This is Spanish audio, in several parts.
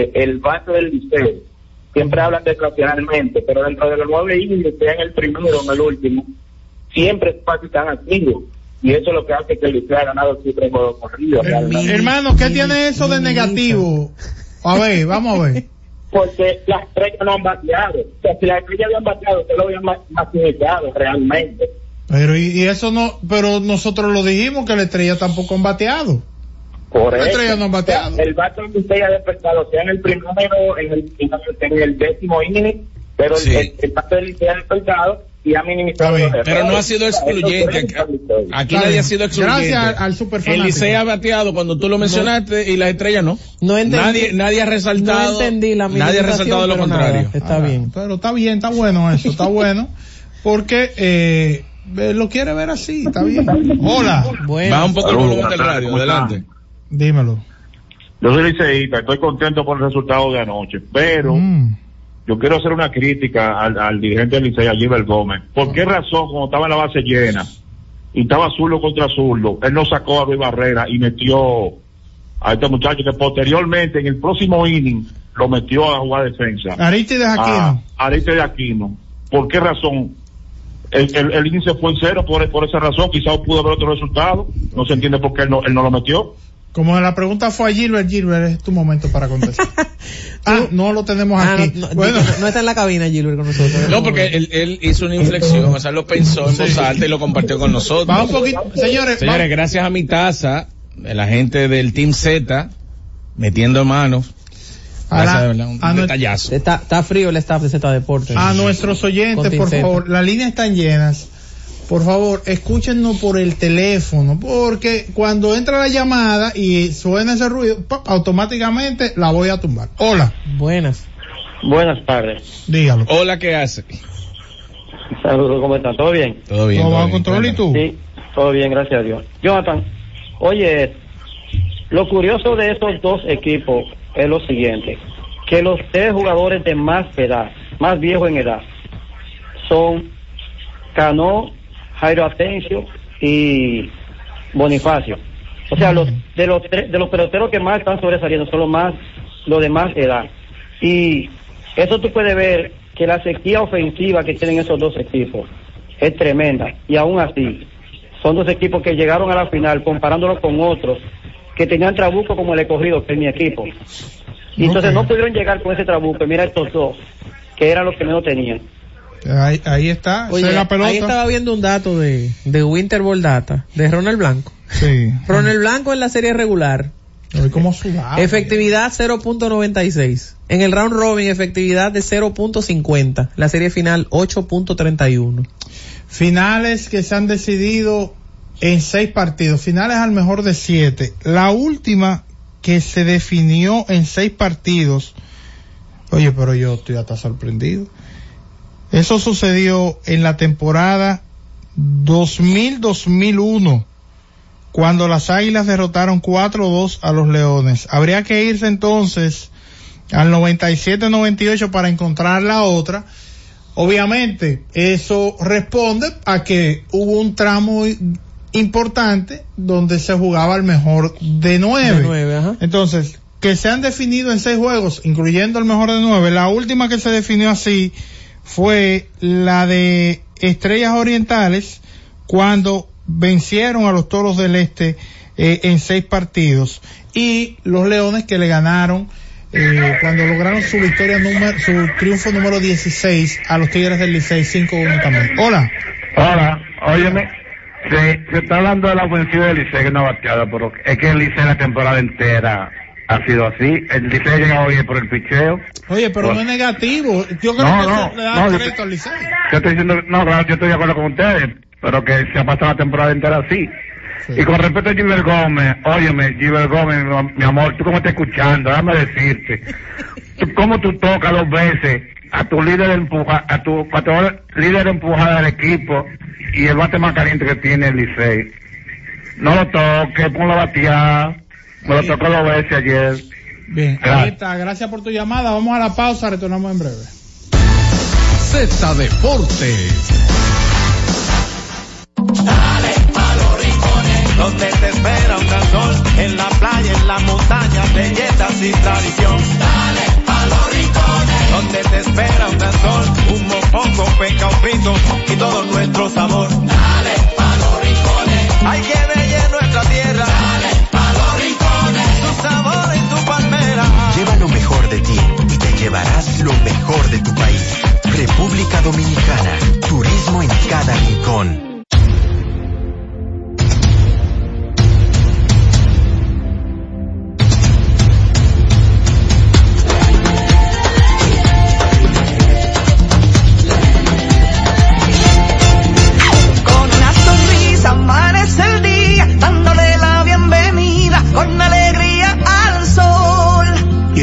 eh, el bate del liceo, siempre hablan desgraciadamente, pero dentro de los nueve innings, sea en el primero o en el último, siempre es bate tan activo. Y eso es lo que hace que el liceo ha ganado siempre corridos. realmente. Hermano, ¿qué tiene eso de negativo? A ver, vamos a ver. porque las estrellas no han bateado. O sea, si las estrellas habían bateado, se lo habían ma- maximizado realmente. Pero y, y eso no, pero nosotros lo dijimos que la estrella tampoco han bateado. Por eso. estrellas no han bateado. O sea, el bate que usted haya despertado, sea en el primero, en el, en el décimo inning, pero el- Sí. el, el bate del Licey ha despertado y ha minimizado los Pero no ha sido excluyente. Aquí nadie ha sido excluyente. Gracias al superfanático. El Licey ha bateado cuando tú lo mencionaste y las estrellas no. No entendí. Nadie, nadie ha resaltado. No entendí la Nadie ha resaltado lo pero nada, contrario. está Ah, bien. Pero está bien, está bueno eso, está bueno. Porque eh, lo quiere ver así, está bien. Hola, Bueno. Baja un poco el volumen del radio, tardes, ¿cómo adelante. Dímelo. Yo soy liceísta, estoy contento por el resultado de anoche, pero Mm. yo quiero hacer una crítica al, al dirigente del Licey, a Gilbert Gómez. ¿Por qué razón, cuando estaba en la base llena y estaba zurdo contra zurdo, él no sacó a Luis Barrera y metió a este muchacho que posteriormente, en el próximo inning, lo metió a jugar defensa? Aristides a Aquino. Ariste de Aquino. ¿Por qué razón? El, el, el fue en cero por, por esa razón, quizás pudo haber otro resultado, no se entiende por qué él no, él no lo metió. Como la pregunta fue a Gilbert, Gilbert, es tu momento para contestar. ah, no lo tenemos Ah, aquí. no, no- bueno, no está en la cabina Gilbert con nosotros. No, porque él, él hizo una inflexión, o sea, lo pensó en voz alta y lo compartió con nosotros. vamos un poquito, señores, Señores, vamos- gracias a mi taza, la gente del Team Z, metiendo manos. a, la- de verdad, un a detallazo. Está, está frío el staff de Z Deportes. a nuestros oyentes, por favor, las líneas están llenas. Por favor, escúchenos por el teléfono, porque cuando entra la llamada y suena ese ruido, automáticamente la voy a tumbar. Hola, Buenas. Buenas tardes. dígalo. Hola, ¿qué hace? Saludos, ¿cómo están? ¿Todo bien? Todo bien. ¿Cómo todo va a bien, control y tú? Sí, todo bien, gracias a Dios. Jonathan, oye, lo curioso de estos dos equipos es lo siguiente, que los tres jugadores de más edad, más viejos en edad, son Cano, Jairo Asensio y Bonifacio. O sea, los de los de los peloteros que más están sobresaliendo son los más los de más edad. Y eso tú puedes ver que la sequía ofensiva que tienen esos dos equipos es tremenda. Y aún así, son dos equipos que llegaron a la final comparándolos con otros que tenían trabuco como el escogido, que es mi equipo. Y entonces no pudieron llegar con ese trabuco. Y Mira estos dos, que eran los que menos tenían. Ahí, ahí está, Oye, la pelota. ahí estaba viendo un dato de, de Winter Ball Data, de Ronald Blanco. Sí. Ronald Blanco en la serie regular, Oye, cómo sudaba. efectividad 0.96. En el round robin, efectividad de 0.50. La serie final 8.31. Finales que se han decidido en seis partidos, finales al mejor de siete. La última que se definió en seis partidos, oye, pero yo estoy hasta sorprendido. Eso sucedió en la temporada 2000-2001, cuando las Águilas derrotaron 4-2 a los Leones. Habría que irse entonces al 97-98 para encontrar la otra. Obviamente, eso responde a que hubo un tramo importante donde se jugaba el mejor de nueve. De nueve, ajá. Entonces, que se han definido en seis juegos, incluyendo el mejor de nueve. La última que se definió así fue la de Estrellas Orientales, cuando vencieron a los Toros del Este eh, en seis partidos. Y los Leones que le ganaron eh, cuando lograron su victoria número, su triunfo número 16 a los Tigres del Licey 5-1 también. Hola. Hola, óyeme, se, se está hablando de la ofensiva del Licey que no ha bateado, pero es que el Licey la temporada entera ha sido así. El Licey ha llegado hoy por el picheo. Oye, pero no es negativo. Yo creo No, que no, eso le da no, crédito al Licey. Yo estoy diciendo, no, claro, yo estoy de acuerdo con ustedes, pero que se ha pasado la temporada entera así. Y con respecto a Gilbert Gómez, óyeme, Gilbert Gómez, mi, amor, tú cómo estás escuchando, déjame decirte. Tú, ¿Cómo tú tocas dos veces a tu líder de empuja, a tu, tu líder de empujada del equipo y el bate más caliente que tiene el Licey? No lo toques, ponlo a batear. Me lo tocó dos veces ayer. Bien, ahí Gracias. está. Gracias por tu llamada. Vamos a la pausa, retornamos en breve. Z Deportes. donde te espera un gran sol, en la playa, en la montaña, belletas y tradición. Dale pa' los rincones. Donde te espera un sol, un mopongo, peca, un frito y todo nuestro sabor. Dale pa' los rincones. Hay que bella nuestra tierra. Y te llevarás lo mejor de tu país. República Dominicana. Turismo en cada rincón.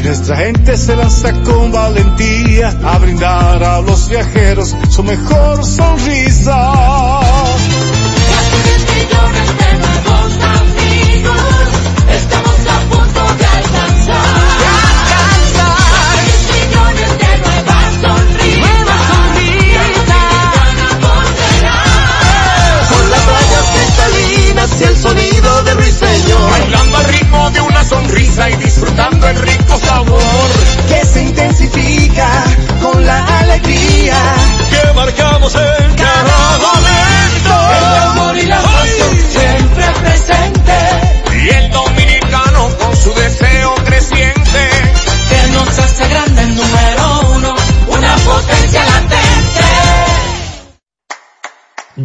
Nuestra gente se lanza con valentía a brindar a los viajeros su mejor sonrisa. millones de nuevos amigos. Estamos a punto de alcanzar. De alcanzar. millones de nuevas sonrisas. Nuevas sonrisas. Con las playas cristalinas y el sonido de ruiseñor. Sonrisa y disfrutando el rico sabor. Que se intensifica con la alegría. Que marcamos en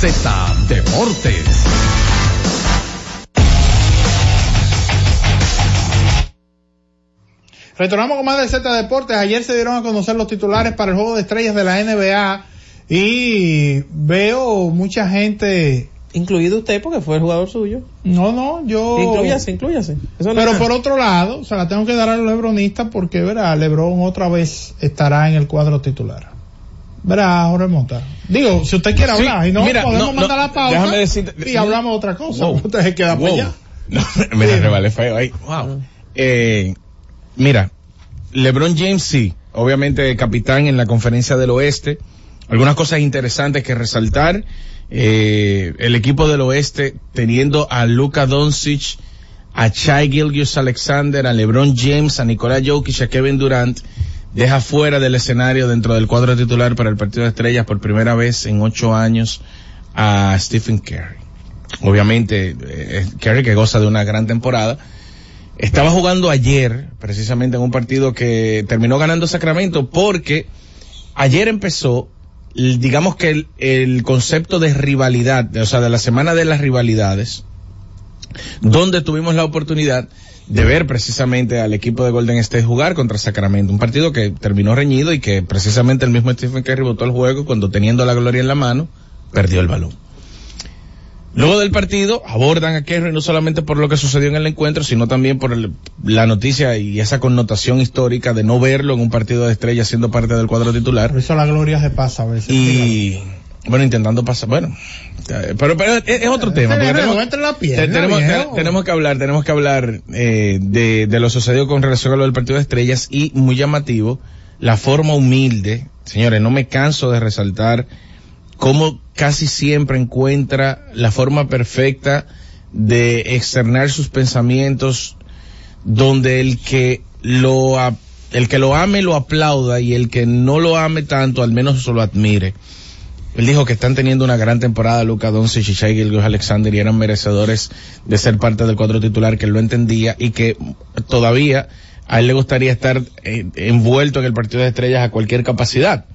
Z Deportes. Retornamos con más de Z Deportes. Ayer se dieron a conocer los titulares para el juego de estrellas de la NBA y veo mucha gente. Incluido usted porque fue el jugador suyo. No, no, yo. Incluyase, incluyase. Eso Pero por otro lado, se la tengo que dar a los lebronistas porque, verá, Lebron otra vez estará en el cuadro titular. Verá, Jorge Mota. Digo, si usted quiere Sí, hablar, y no mira, podemos no, no, mandar la pausa déjame decirte- y hablamos de otra cosa. Wow. Usted se queda Wow. allá. No, me la rebalé feo ahí. Wow. Eh, mira, LeBron James sí, obviamente capitán en la conferencia del oeste. Algunas cosas interesantes que resaltar. Eh, el equipo del oeste teniendo a Luka Doncic, a Chai Gilgius Alexander, a LeBron James, a Nicolás Jokic, a Kevin Durant, deja fuera del escenario dentro del cuadro titular para el partido de estrellas por primera vez en ocho años a Stephen Curry. Obviamente, eh, que goza de una gran temporada. estaba jugando ayer, precisamente en un partido que terminó ganando Sacramento, porque ayer empezó, digamos que el, el concepto de rivalidad, o sea, de la semana de las rivalidades, donde tuvimos la oportunidad de ver precisamente al equipo de Golden State jugar contra Sacramento, un partido que terminó reñido y que precisamente el mismo Stephen Curry votó el juego cuando teniendo la gloria en la mano, perdió el balón. Luego del partido abordan a Kerry no solamente por lo que sucedió en el encuentro, sino también por el- la noticia y esa connotación histórica de no verlo en un partido de estrellas siendo parte del cuadro titular. Por eso la gloria se pasa a veces. Y bueno, intentando pasar, bueno, eh, pero, pero es, es otro tema. porque tenemos, entre la pierna, te- tenemos, viejo. te- tenemos que hablar, tenemos que hablar eh, de, de lo sucedido con relación a lo del partido de estrellas y muy llamativo, la forma humilde, señores, no me canso de resaltar cómo casi siempre encuentra la forma perfecta de externar sus pensamientos donde el que lo el que lo ame lo aplauda y el que no lo ame tanto al menos lo admire. Él dijo que están teniendo una gran temporada Luca Doncic y Shai Alexander y eran merecedores de ser parte del cuadro titular, que él lo entendía y que todavía a él le gustaría estar eh, envuelto en el partido de estrellas a cualquier capacidad.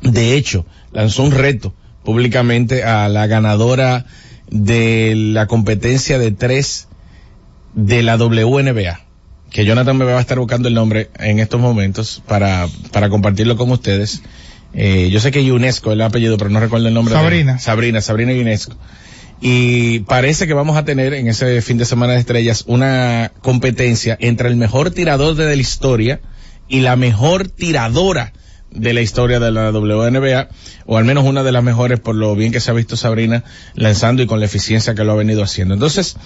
De hecho, lanzó un reto públicamente a la ganadora de la competencia de tres de la WNBA, que Jonathan me va a estar buscando el nombre en estos momentos para, para compartirlo con ustedes. Eh, yo sé que UNESCO es el apellido, pero no recuerdo el nombre. de- Sabrina. Sabrina, Sabrina UNESCO. Y parece que vamos a tener en ese fin de semana de estrellas una competencia entre el mejor tirador de la historia y la mejor tiradora de la historia de la WNBA, o al menos una de las mejores por lo bien que se ha visto Sabrina lanzando y con la eficiencia que lo ha venido haciendo. Entonces,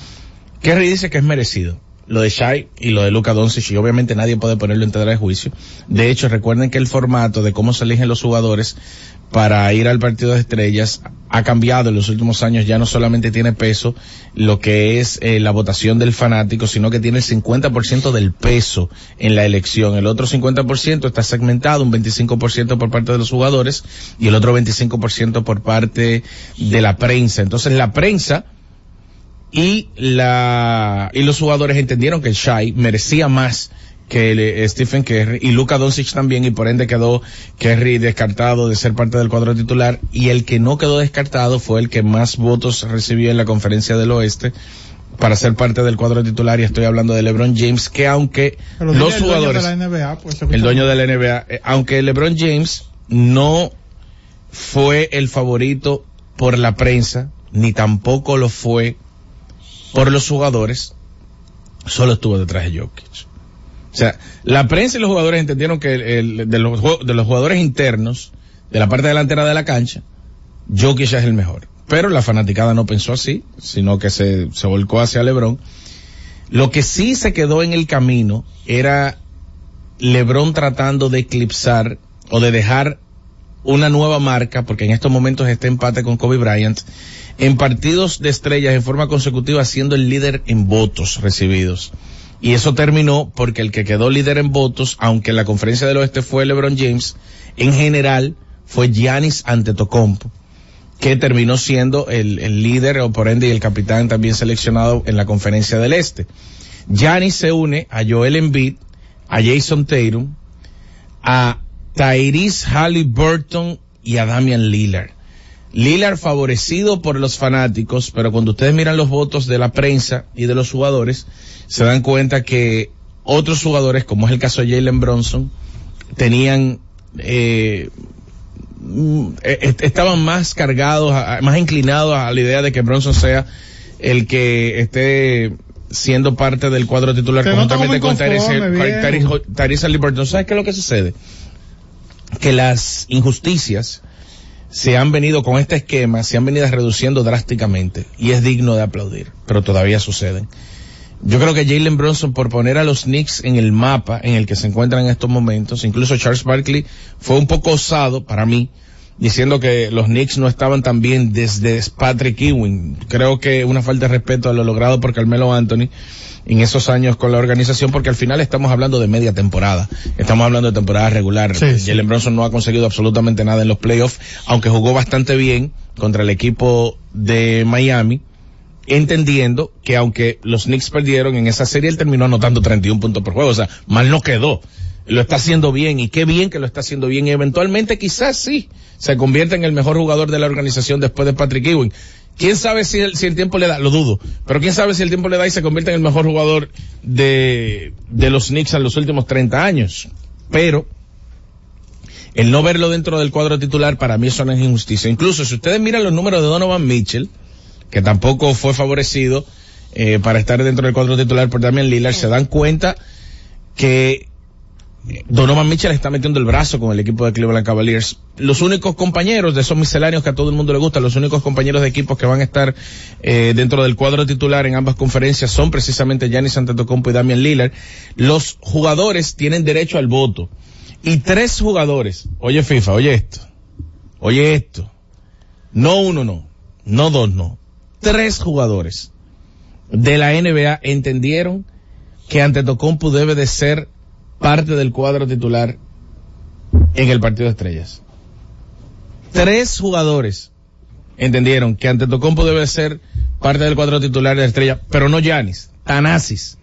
Kerry dice que es merecido. Lo de Shai y lo de Luca Doncic, y obviamente nadie puede ponerlo en tela de juicio. De hecho, recuerden que el formato de cómo se eligen los jugadores para ir al partido de estrellas ha cambiado en los últimos años. Ya no solamente tiene peso lo que es eh, la votación del fanático, sino que tiene el 50% del peso en la elección. El otro 50% está segmentado, un 25% por parte de los jugadores y el otro 25% por parte de la prensa. Entonces la prensa y la y los jugadores entendieron que el Shai merecía más que eh, Stephen Curry y Luka Doncic también y por ende quedó Curry descartado de ser parte del cuadro titular. Y el que no quedó descartado fue el que más votos recibió en la conferencia del oeste para ser parte del cuadro titular. Y estoy hablando de LeBron James que aunque Pero los dile el dueño jugadores de la NBA, pues, el dueño de la NBA, eh, aunque LeBron James no fue el favorito por la prensa, ni tampoco lo fue por los jugadores, solo estuvo detrás de Jokic. O sea, la prensa y los jugadores entendieron que de, los, de los jugadores internos, de la parte delantera de la cancha, Jokic es el mejor. Pero la fanaticada no pensó así, sino que se, se volcó hacia LeBron. Lo que sí se quedó en el camino era LeBron tratando de eclipsar o de dejar una nueva marca, porque en estos momentos está empate con Kobe Bryant, en partidos de estrellas en forma consecutiva siendo el líder en votos recibidos. Y eso terminó porque el que quedó líder en votos, aunque en la conferencia del oeste fue LeBron James, en general fue Giannis Antetokounmpo, que terminó siendo el, el líder o por ende y el capitán también seleccionado en la conferencia del este. Giannis se une a Joel Embiid, a Jason Tatum, a Tyrese Halliburton y a Damian Lillard. Lillard favorecido por los fanáticos, pero cuando ustedes miran los votos de la prensa y de los jugadores, se dan cuenta que otros jugadores, como es el caso de Jalen Bronson, tenían, eh, mm, eh, estaban más cargados, más inclinados a la idea de que Bronson sea el que esté siendo parte del cuadro titular conjuntamente con Tyrese Halliburton. ¿Sabes qué es lo que sucede? Que las injusticias se han venido con este esquema, se han venido reduciendo drásticamente y es digno de aplaudir, pero todavía suceden. Yo creo que Jalen Bronson, por poner a los Knicks en el mapa en el que se encuentran en estos momentos, incluso Charles Barkley fue un poco osado para mí, diciendo que los Knicks no estaban tan bien desde Patrick Ewing. Creo que una falta de respeto a lo logrado por Carmelo Anthony en esos años con la organización, porque al final estamos hablando de media temporada. Estamos hablando de temporada regular. Sí, sí. Jalen Bronson no ha conseguido absolutamente nada en los playoffs, aunque jugó bastante bien contra el equipo de Miami entendiendo que aunque los Knicks perdieron en esa serie, él terminó anotando 31 puntos por juego, o sea, mal no quedó. Lo está haciendo bien y qué bien que lo está haciendo bien y eventualmente quizás sí se convierta en el mejor jugador de la organización después de Patrick Ewing. ¿Quién sabe si el, tiempo le da? Lo dudo. Pero quién sabe si el tiempo le da y se convierte en el mejor jugador de, de los Knicks en los últimos 30 años. Pero, el no verlo dentro del cuadro titular para mí es una injusticia. Incluso si ustedes miran los números de Donovan Mitchell, que tampoco fue favorecido eh, para estar dentro del cuadro titular por Damian Lillard, se dan cuenta que Donovan Mitchell está metiendo el brazo con el equipo de Cleveland Cavaliers. Los únicos compañeros de esos misceláneos que a todo el mundo le gusta, los únicos compañeros de equipos que van a estar eh, dentro del cuadro titular en ambas conferencias son precisamente Giannis Antetokounmpo y Damian Lillard. Los jugadores tienen derecho al voto. Y tres jugadores, oye FIFA, oye esto, oye esto, no uno no, no dos no, tres jugadores de la NBA entendieron que Antetokounmpo debe de ser parte del cuadro titular en el partido de estrellas. Tres jugadores entendieron que Antetokounmpo debe ser parte del cuadro titular de estrella, pero no Yanis, Tanasis.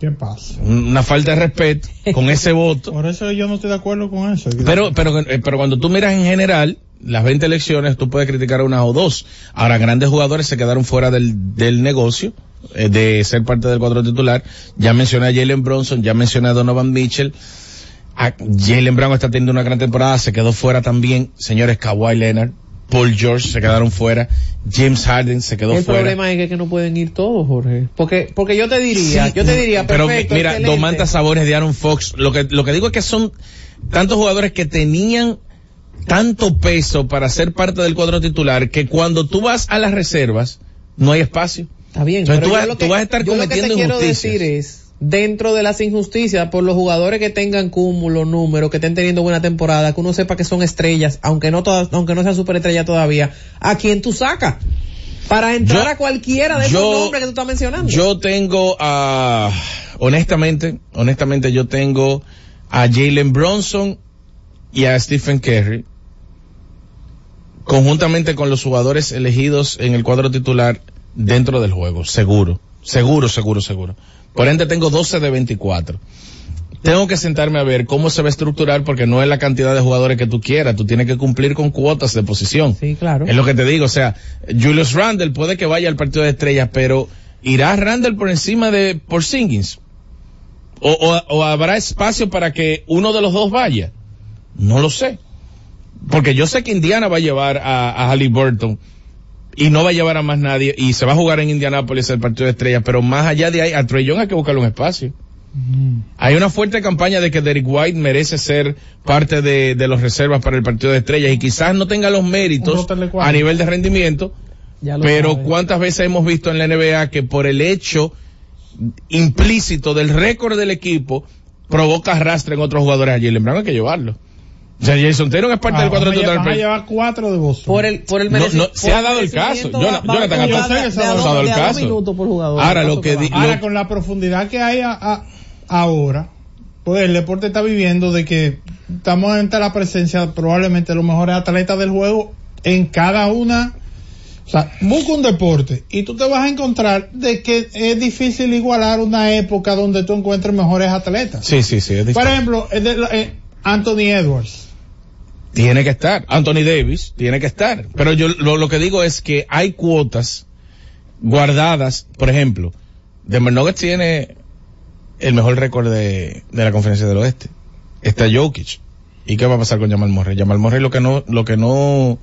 ¿Qué pasa? Una falta de respeto con ese voto. Por eso yo no estoy de acuerdo con eso. Pero, pero, eh, pero cuando tú miras en general, las 20 elecciones, tú puedes criticar a una o dos. Ahora, grandes jugadores se quedaron fuera del, del negocio eh, de ser parte del cuadro titular. Ya mencioné a Jalen Bronson, ya mencioné a Donovan Mitchell. A Jalen Brown está teniendo una gran temporada, se quedó fuera también, señores Kawhi Leonard, Paul George se quedaron fuera, James Harden se quedó El fuera. problema es que, que no pueden ir todos, Jorge. Porque, porque yo te diría, yo te diría, pero perfecto, mira, excelente. Domantas Sabores de Aaron Fox, lo que, lo que digo es que son tantos jugadores que tenían tanto peso para ser parte del cuadro titular que cuando tú vas a las reservas no hay espacio. Está bien, Entonces tú vas, lo que- tú vas a estar yo lo que te cometiendo quiero injusticias. decir es, dentro de las injusticias, por los jugadores que tengan cúmulo, número, que estén teniendo buena temporada, que uno sepa que son estrellas, aunque no todas, aunque no sean superestrellas todavía, ¿a quién tú sacas? Para entrar Yo- a cualquiera de esos yo- nombres que tú estás mencionando. Yo tengo a, honestamente, honestamente yo tengo a Jalen Bronson y a Stephen Curry conjuntamente con los jugadores elegidos en el cuadro titular dentro del juego, seguro, seguro, seguro, seguro. Por ende tengo 12 de 24. Tengo que sentarme a ver cómo se va a estructurar porque no es la cantidad de jugadores que tú quieras, tú tienes que cumplir con cuotas de posición. Sí, claro. Es lo que te digo, o sea, Julius Randle puede que vaya al partido de estrellas, pero ¿irá Randle por encima de Porzingis? O, o, o habrá espacio para que uno de los dos vaya? No lo sé. Porque yo sé que Indiana va a llevar a, a Halliburton y no va a llevar a más nadie y se va a jugar en Indianápolis el partido de estrellas, pero más allá de ahí, a Trey Young hay que buscarle un espacio. Hay una fuerte campaña de que Derek White merece ser parte de, de los reservas para el partido de estrellas y quizás no tenga los méritos a nivel de rendimiento, pero cuántas veces hemos visto en la NBA que por el hecho implícito del récord del equipo provoca arrastre en otros jugadores. A Jalen Brown hay que llevarlo. O sea, Jason Taylor es parte Ah, del van a pero- llevar cuatro de Boston. por el, por el No, mereci- no, por se ha dado el caso. Jonah- va- Jonathan, va- yo sé de- que se de ha dado el de caso. minutos por jugador. Ahora, lo que Ahora, lo- con la profundidad que hay a- a- ahora, pues el deporte está viviendo de que estamos ante la presencia probablemente de los mejores atletas del juego en cada una. O sea, busca un deporte y tú te vas a encontrar de que es difícil igualar una época donde tú encuentres mejores atletas. Sí, sí, sí, es Por ejemplo, de- eh, Anthony Edwards. Tiene que estar. Anthony Davis tiene que estar. Pero yo lo, que digo es que hay cuotas guardadas. Por ejemplo, Denver tiene el mejor récord de, de la conferencia del oeste. Está Jokic. ¿Y qué va a pasar con Jamal Murray? Jamal Murray lo que no, lo que no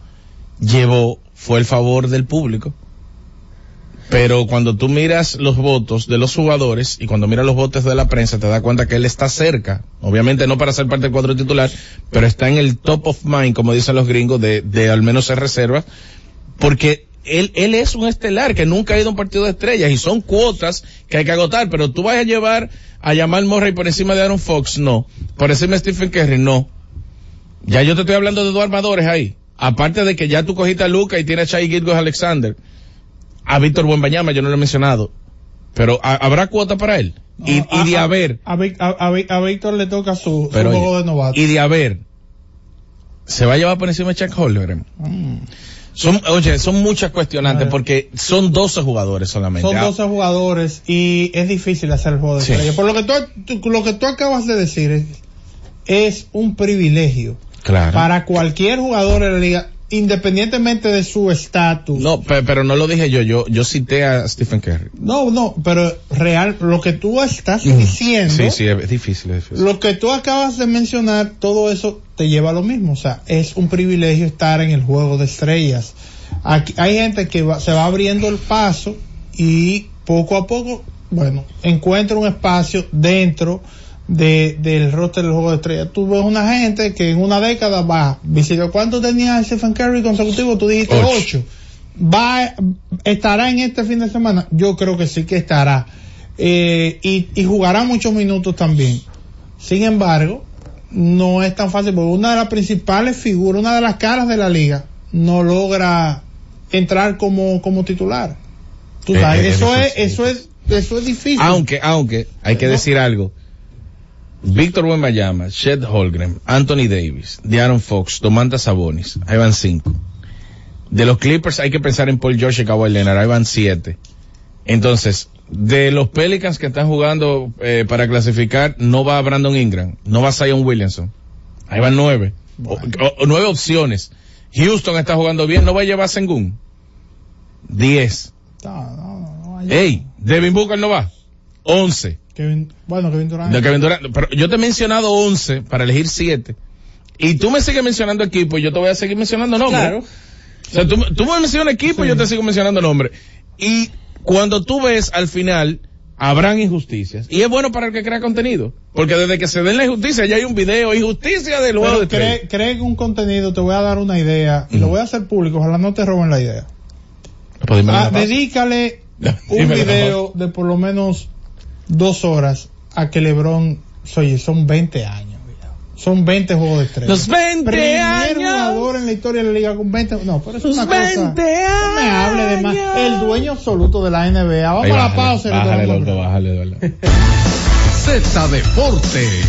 llevó fue el favor del público. Pero cuando tú miras los votos de los jugadores y cuando miras los votos de la prensa, te das cuenta que él está cerca. Obviamente no para ser parte del cuadro titular, pero está en el top of mind, como dicen los gringos, de, de al menos ser reserva. Porque él, él es un estelar que nunca ha ido a un partido de estrellas y son cuotas que hay que agotar, pero tú vas a llevar a Jamal Murray por encima de Aaron Fox, no. Por encima de Stephen Curry, no. Ya yo te estoy hablando de dos armadores ahí. Aparte de que ya tú cogiste a Luca y tienes a Shai Gilgos Alexander. A Víctor Buenbañama yo no lo he mencionado. Pero ¿ha- ¿habrá cuota para él? Y, A- y de haber, A, a- Víctor le toca su, juego oye, de novato. y de haber, se va a llevar por encima de Chuck Holmgren. Mm. Son, oye, son muchas cuestionantes porque son 12 jugadores solamente. Son Ah, 12 jugadores y es difícil hacer el juego de Sí. Por lo que tú, tú- lo que tú acabas de decir es, es un privilegio Claro. para cualquier jugador de la liga, independientemente de su estatus. No, pe- pero no lo dije yo, yo, yo cité a Stephen Curry. No, no, pero real, lo que tú estás diciendo, Sí, sí, es difícil, es difícil. lo que tú acabas de mencionar, todo eso te lleva a lo mismo. O sea, es un privilegio estar en el juego de estrellas. Aquí, hay gente que va- se va abriendo el paso y poco a poco, bueno, encuentra un espacio dentro de, del roster del juego de estrellas. Tú ves una gente que en una década va, visitó, ¿cuánto tenía Stephen Curry consecutivo? Tú dijiste Ocho. ocho. Va, estará en este fin de semana. Yo creo que sí que estará. Eh, y, y jugará muchos minutos también. Sin embargo, no es tan fácil porque una de las principales figuras, una de las caras de la liga, no logra entrar como, como titular. Tú Eh, sabes, eh, eso es, eso es, eso es difícil. Aunque, aunque, hay que decir algo. Víctor Wembanyama, Shed Holgren, Anthony Davis, De'Aaron Fox, Domantas Sabonis, ahí van cinco. De los Clippers hay que pensar en Paul George y Kawhi Leonard, ahí van siete. Entonces, de los Pelicans que están jugando eh, para clasificar, no va Brandon Ingram, no va Zion Williamson. Ahí van nueve. O- o- nueve opciones. Houston está jugando bien, no va a llevar Sengun. Diez. No, no, no, no, Ey, Devin Booker no va. Once. Kevin- bueno, Kevin Durant. De Kevin Durant. Pero yo te he mencionado 11 para elegir 7. Y tú me sigues mencionando equipo y yo te voy a seguir mencionando nombres. Claro. O sea, tú, tú me mencionas equipo y yo te sigo mencionando nombres. Y cuando tú ves al final, habrán injusticias. Y es bueno para el que crea contenido. Porque desde que se den la injusticia, ya hay un video, injusticia del juego de cree, un contenido, te voy a dar una idea, y lo voy a hacer público, ojalá no te roben la idea. Pues Ah, dedícale un video de por lo menos dos horas a que LeBron, oye, son 20 años. Son 20 juegos de estrella. Los 20 Primer años. jugador en la historia de la liga con 20. No, pero eso es una cosa. 20 No me hable de más. El dueño absoluto de la NBA. Vamos Ahí a la bájale, pausa. Bájale, bájale, de verdad. Z Deportes.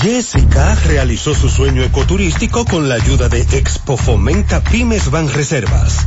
Jessica realizó su sueño ecoturístico con la ayuda de Expo Fomenta Pymes Van Reservas.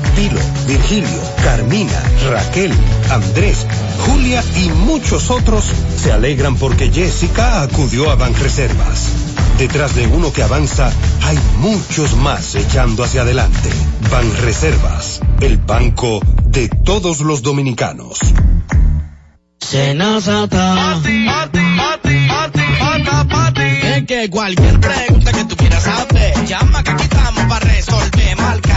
Pilo, Virgilio, Carmina, Raquel, Andrés, Julia y muchos otros se alegran porque Jessica acudió a Banreservas. Detrás de uno que avanza, hay muchos más echando hacia adelante. Banreservas, el banco de todos los dominicanos. Es que cualquier pregunta que tú quieras saber, llama que aquí estamos para resolver. Asterisco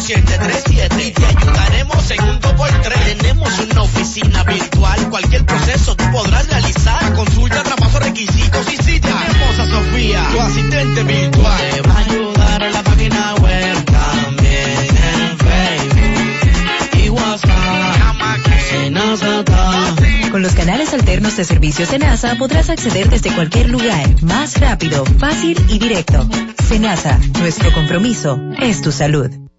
737 y te ayudaremos en un 2x3. Tenemos una oficina virtual, cualquier proceso tú podrás realizar. Consulta, traspaso, requisitos y si tenemos a Sofía, tu asistente virtual. Te va a ayudar en la página web, también en Facebook y WhatsApp. Llama que Con los canales alternos de servicio Senasa podrás acceder desde cualquier lugar, más rápido, fácil y directo. Senasa, nuestro compromiso es tu salud.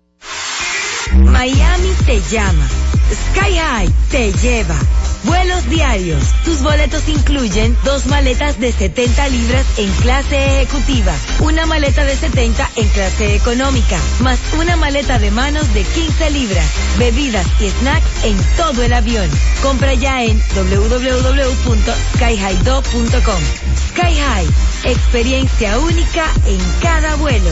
Miami te llama. Sky High te lleva. Vuelos diarios. Tus boletos incluyen dos maletas de 70 libras en clase ejecutiva, una maleta de 70 en clase económica, más una maleta de manos de 15 libras, bebidas y snacks en todo el avión. Compra ya en www.skyhigh2.com. Sky High, experiencia única en cada vuelo.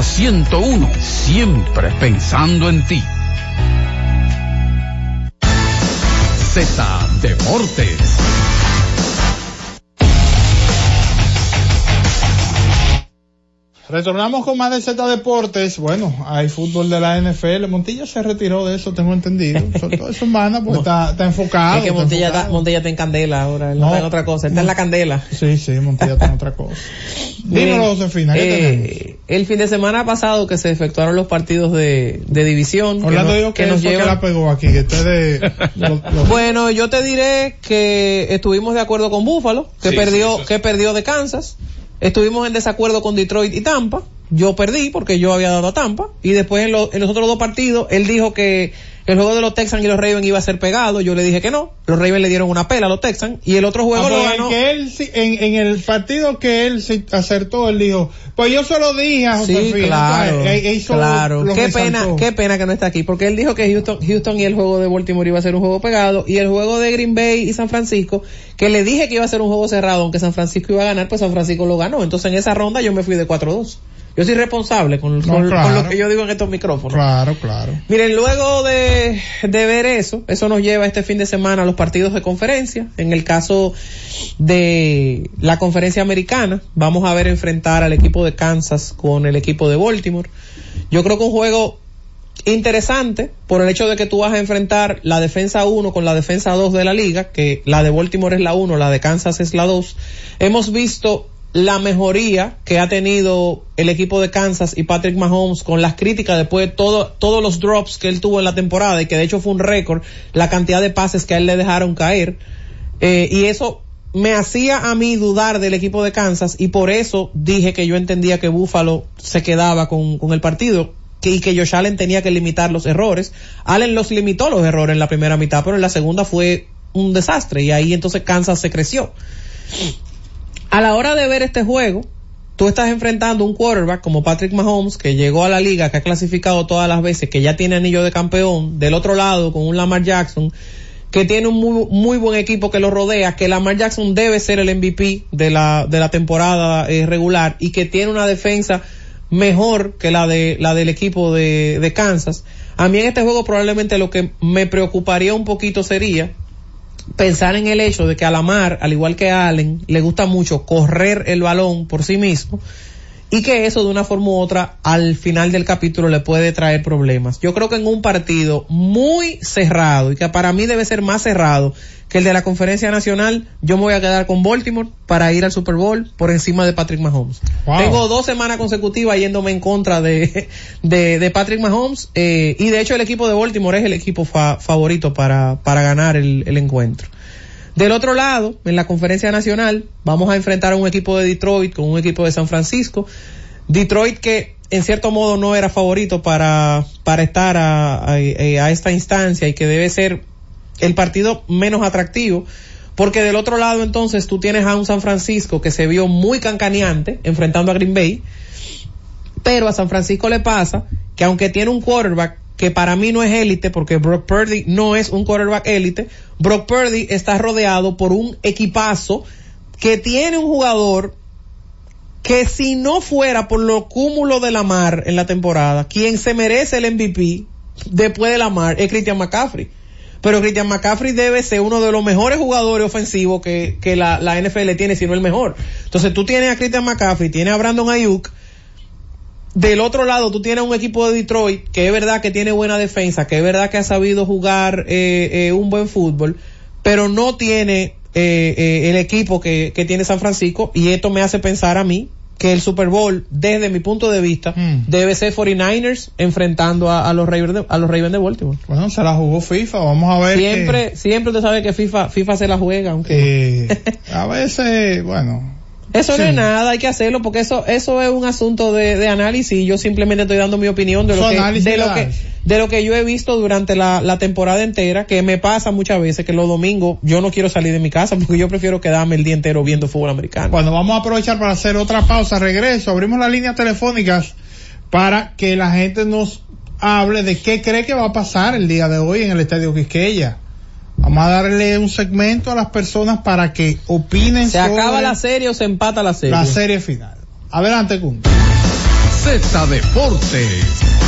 Z101, siempre pensando en ti. Z Deportes. Retornamos con más de Z Deportes. Bueno, hay fútbol de la NFL. Montilla se retiró de eso, tengo entendido. Sobre todo esa semana, pues está, está enfocado. Es que Montilla está. Montilla está en candela ahora, él no, No. está en otra cosa, él está en la candela. Sí, sí, Montilla está en otra cosa. Dímelo, Josefina, ¿qué tenemos? eh, El fin de semana pasado que se efectuaron los partidos de, de división. Orlando que dijo nos, que, que nos fue que la pegó aquí, que este de... lo- lo- Bueno, yo te diré que estuvimos de acuerdo con Buffalo, que Sí, perdió, sí, sí. que perdió de Kansas. Estuvimos en desacuerdo con Detroit y Tampa. Yo perdí porque yo había dado a Tampa. Y después en, en los otros dos partidos, él dijo que el juego de los Texans y los Ravens iba a ser pegado. Yo le dije que no. Los Ravens le dieron una pela a los Texans. Y el otro juego Ah, lo pues, ganó. que él, sí- en, en el partido que él acertó, él dijo, pues yo se lo dije a Sí, Josefina. claro, él hizo claro. lo Qué resaltó. pena, qué pena que no está aquí, porque él dijo que Houston, Houston y el juego de Baltimore iba a ser un juego pegado, y el juego de Green Bay y San Francisco, que le dije que iba a ser un juego cerrado, aunque San Francisco iba a ganar, pues San Francisco lo ganó. Entonces en esa ronda yo me fui de 4-2. Yo soy responsable con, con- con claro. lo que yo digo en estos micrófonos. Claro, claro. Miren, luego de, de ver eso, eso nos lleva este fin de semana a los partidos de conferencia. En el caso de la conferencia americana, vamos a ver enfrentar al equipo de Kansas con el equipo de Baltimore. Yo creo que un juego interesante por el hecho de que tú vas a enfrentar la defensa 1 con la defensa 2 de la liga, que la de Baltimore es la 1, la de Kansas es la 2. Hemos visto la mejoría que ha tenido el equipo de Kansas y Patrick Mahomes con las críticas después de todo, todos los drops que él tuvo en la temporada y que de hecho fue un récord la cantidad de pases que a él le dejaron caer. Eh, y eso me hacía a mí dudar del equipo de Kansas y por eso dije que yo entendía que Buffalo se quedaba con, con el partido y que Josh Allen tenía que limitar los errores. Allen los limitó los errores en la primera mitad, pero en la segunda fue un desastre y ahí entonces Kansas se creció. A la hora de ver este juego, tú estás enfrentando un quarterback como Patrick Mahomes, que llegó a la liga, que ha clasificado todas las veces, que ya tiene anillo de campeón, del otro lado con un Lamar Jackson, que tiene un muy, muy buen equipo que lo rodea, que Lamar Jackson debe ser el MVP de la, de la temporada eh, regular y que tiene una defensa mejor que la de la del equipo de, de Kansas. A mí en este juego probablemente lo que me preocuparía un poquito sería pensar en el hecho de que a Lamar, al igual que a Allen, le gusta mucho correr el balón por sí mismo y que eso de una forma u otra al final del capítulo le puede traer problemas. Yo creo que en un partido muy cerrado y que para mí debe ser más cerrado que el de la conferencia nacional, yo me voy a quedar con Baltimore para ir al Super Bowl por encima de Patrick Mahomes. Wow. Tengo dos semanas consecutivas yéndome en contra de, de, de Patrick Mahomes eh, y de hecho el equipo de Baltimore es el equipo fa- favorito para, para ganar el, el encuentro. Del otro lado, en la conferencia nacional, vamos a enfrentar a un equipo de Detroit con un equipo de San Francisco. Detroit que en cierto modo no era favorito para, para estar a, a- a esta instancia y que debe ser el partido menos atractivo. Porque del otro lado entonces tú tienes a un San Francisco que se vio muy cancaneante enfrentando a Green Bay. Pero a San Francisco le pasa que aunque tiene un quarterback que para mí no es élite, porque Brock Purdy no es un quarterback élite, Brock Purdy está rodeado por un equipazo que tiene un jugador que si no fuera por lo cúmulo de Lamar en la temporada, quien se merece el MVP después de Lamar es Christian McCaffrey. Pero Christian McCaffrey debe ser uno de los mejores jugadores ofensivos que, que la, la NFL tiene, si no el mejor. Entonces tú tienes a Christian McCaffrey, tienes a Brandon Ayuk, del otro lado tú tienes un equipo de Detroit que es verdad que tiene buena defensa, que es verdad que ha sabido jugar eh, eh, un buen fútbol, pero no tiene eh, eh, el equipo que, que tiene San Francisco y esto me hace pensar a mí que el Super Bowl, desde mi punto de vista, debe ser 49ers enfrentando a, a los Ravens de, a los Ravens de Baltimore. Bueno, se la jugó FIFA, vamos a ver. Siempre, siempre usted sabe que FIFA, FIFA se la juega, aunque Eh, a veces, bueno, Eso no es nada, hay que hacerlo porque eso eso es un asunto de, de análisis y yo simplemente estoy dando mi opinión de lo que de lo que de lo que yo he visto durante la, la temporada entera, que me pasa muchas veces que los domingos yo no quiero salir de mi casa porque yo prefiero quedarme el día entero viendo fútbol americano. Cuando vamos a aprovechar para hacer otra pausa, regreso, abrimos las líneas telefónicas para que la gente nos hable de qué cree que va a pasar el día de hoy en el Estadio Quisqueya. Vamos a darle un segmento a las personas para que opinen ¿Se sobre acaba la serie o se empata la serie? la serie final. Adelante, Kun. Z Deportes.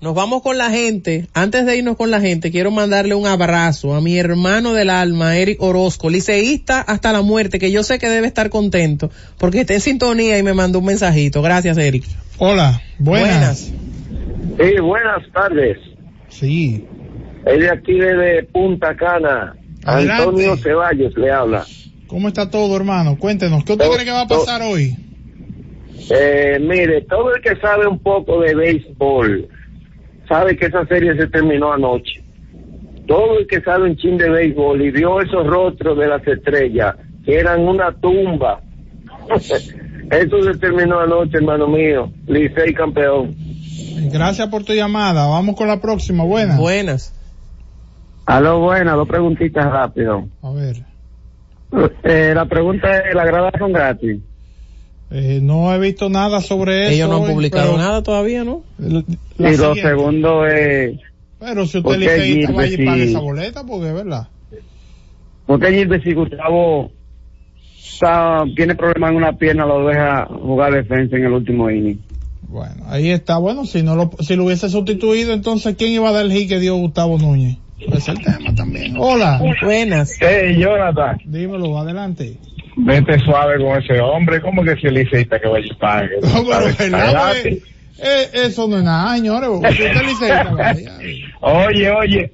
Nos vamos con la gente. Antes de irnos con la gente, quiero mandarle un abrazo a mi hermano del alma, Eric Orozco, liceísta hasta la muerte, que yo sé que debe estar contento porque está en sintonía y me mandó un mensajito. Gracias, Eric. Hola, buenas. Sí, buenas tardes. Sí. Es de aquí desde Punta Cana. Adelante. Antonio Ceballos le habla. ¿Cómo está todo, hermano? Cuéntenos, ¿qué usted Todo- cree que va a pasar hoy? Eh, mire, todo el que sabe un poco de béisbol sabe que esa serie se terminó anoche. Todo el que sabe un chin de béisbol y vio esos rostros de las estrellas que eran una tumba. Eso se terminó anoche, hermano mío. Licey campeón. Gracias por tu llamada. Vamos con la próxima. Buenas. Buenas. Aló, buenas, dos preguntitas rápido. A ver. Eh, la pregunta es, ¿las gradas son gratis? Eh, no he visto nada sobre eso. Ellos no han publicado pero- nada todavía, ¿no? La y lo siguiente. segundo es, Pero si ¿por usted qué liceísta vaya y pague esa boleta, porque es verdad. ¿por qué Gilbert si Gustavo está- tiene problemas en una pierna, lo deja jugar defensa en el último inning? Bueno, ahí está. Bueno, si no lo, si lo hubiese sustituido, entonces, ¿quién iba a dar el hit que dio Gustavo Núñez? Ese es el tema también. Hola. Buenas. Hey, Jonathan, Dímelo, adelante. Vete suave con ese hombre. ¿Cómo que si el liceísta que vaya a pague? No, pero ¿verdad? Porque, eh, eso no es nada, señores. Oye, oye,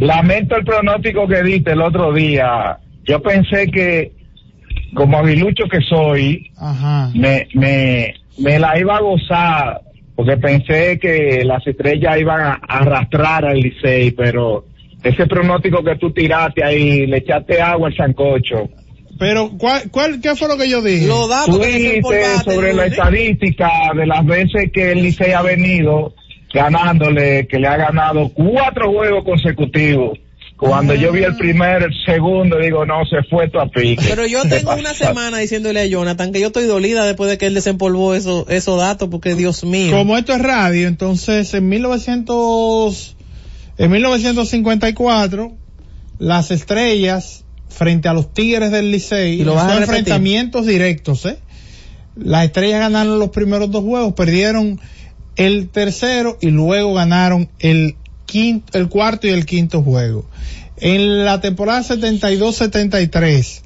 lamento el pronóstico que diste el otro día. Yo pensé que, como aguilucho que soy, Ajá. me, me, me la iba a gozar, porque pensé que las estrellas iban a arrastrar al Licey, pero ese pronóstico que tú tiraste ahí, le echaste agua al sancocho. Pero, ¿cuál, cuál, ¿qué fue lo que yo dije? Lo da Tú dijiste sobre la estadística de las veces que el Licey ha venido ganándole, que le ha ganado cuatro juegos consecutivos. Cuando yo vi el primero, el segundo, digo, no, se fue tu pique. Pero yo tengo una semana diciéndole a Jonathan que yo estoy dolida después de que él desempolvó eso, esos datos, porque Dios mío. Como esto es radio, entonces en 1900, en 1954, las estrellas frente a los Tigres del Licey, Y lo vas a son repetir. enfrentamientos directos, ¿eh? Las estrellas ganaron los primeros dos juegos, perdieron el tercero y luego ganaron el quinto, el cuarto y el quinto juego. En la temporada 72-73,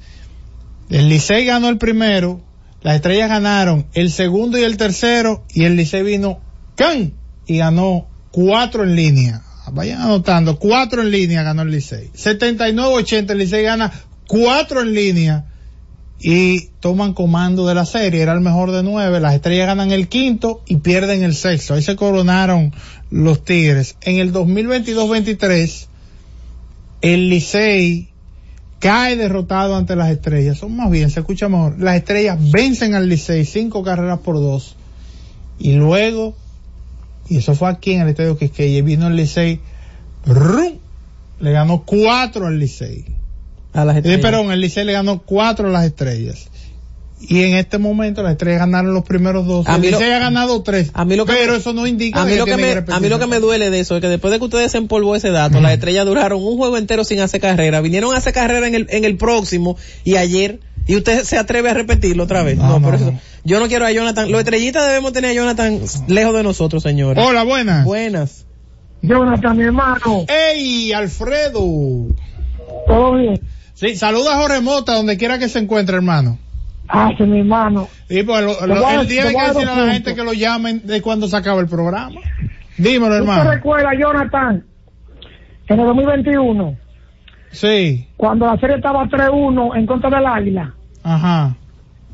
el Licey ganó el primero, las estrellas ganaron el segundo y el tercero y el Licey vino ¡can! y ganó cuatro en línea. Vayan anotando, cuatro en línea ganó el Licey. 79-80 el Licey gana cuatro en línea y toman comando de la serie. Era el mejor de nueve. Las estrellas ganan el quinto y pierden el sexto. Ahí se coronaron los Tigres. En el 2022-23, el Licey cae derrotado ante las estrellas. Son más bien, se escucha mejor. Las estrellas vencen al Licey cinco carreras por dos. Y luego, y eso fue aquí en el estadio Quisqueya, vino el Licey, ¡rum! le ganó cuatro al Licey. A las Eh, estrellas. perdón, el Licey le ganó cuatro a las estrellas. Y en este momento las estrellas ganaron los primeros dos. A el mí lo- Licey ha ganado tres. a mí lo que pero me- eso no indica a mí, que lo que, me, a mí lo que me duele de eso es que después de que ustedes empolvó ese dato, las estrellas duraron un juego entero sin hacer carrera, vinieron a hacer carrera en el, en el próximo y ayer, y usted se atreve a repetirlo otra vez. No, por eso. Yo no quiero a Jonathan, los estrellitas debemos tener a Jonathan lejos de nosotros, señores. Hola, buenas. Buenas. Jonathan, mi hermano. ¡Ey, Alfredo! Todo bien. Sí, saluda a Jorge Mota donde quiera que se encuentre, hermano. Ah, sí, mi hermano. Y pues, lo- lo- voy a- él tiene te que voy a la gente que lo llamen de cuando se acaba el programa. Dímelo, ¿Tú te hermano. recuerdas, Jonathan, en el 2021, Sí, cuando la serie estaba 3-1 en contra del Águila? Ajá.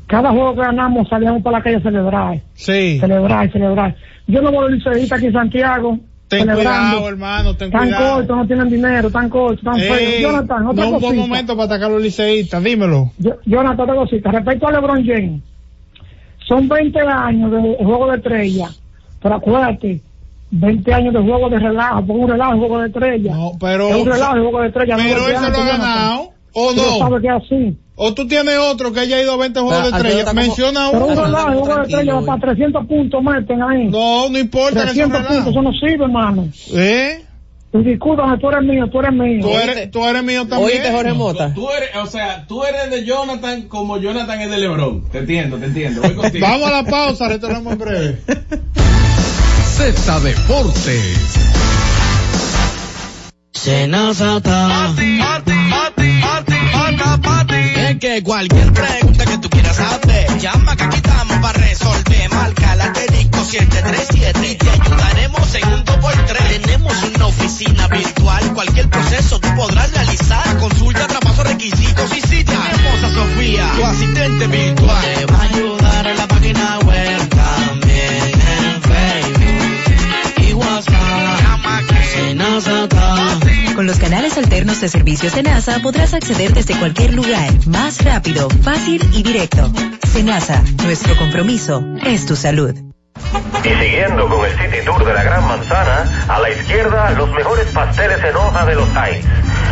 Cada juego que ganamos salíamos para la calle a celebrar, Sí. celebrar, celebrar. Yo no voy a liceísta aquí en Santiago, Ten celebrando. cuidado, hermano, ten Tan cuidado. corto, no tienen dinero, tan corto, tan Ey, feo. Jonathan, otra no un buen cosita. momento para atacar a los liceístas, dímelo. Yo- Jonathan, otra cosita. Respecto a LeBron James, son 20 años de juego de estrella, pero acuérdate, 20 años de juego de relajo, porque un relajo juego de estrella. No, pero- Es un relajo juego de estrella. Pero no él se lo ha ganado, ¿o no? que así. O tú tienes otro que haya ido a 20 juegos de Alfredo estrella. está como- Menciona Pero un uno. relajo es juego de estrella, para 300 puntos meten ahí. No, no importa que sea un 300 puntos, eso no sirve, hermano. ¿Eh? Discúlpame, tú eres mío, tú eres mío. Tú eres, tú eres mío también. Oíste, Jorge Mota. Tú eres, o sea, tú eres de Jonathan como Jonathan es de LeBron. Te entiendo, te entiendo. Voy contigo. Vamos a la pausa, retornamos en breve. Z Deportes. Que cualquier pregunta que tú quieras saber, llama que aquí estamos para resolver. Marca la asterisco 737 y te ayudaremos en un 2x3. Tenemos una oficina virtual, cualquier proceso tú podrás realizar. Consulta, traspaso, requisitos y si tenemos a Sofía, tu asistente virtual. Te va a ayudar en la página web también en Facebook y WhatsApp. Llama que Con los canales alternos de servicios de NASA podrás acceder desde cualquier lugar, más rápido, fácil y directo. Senasa, nuestro compromiso es tu salud. Y siguiendo con el City Tour de la Gran Manzana, a la izquierda los mejores pasteles en hoja de los Heights.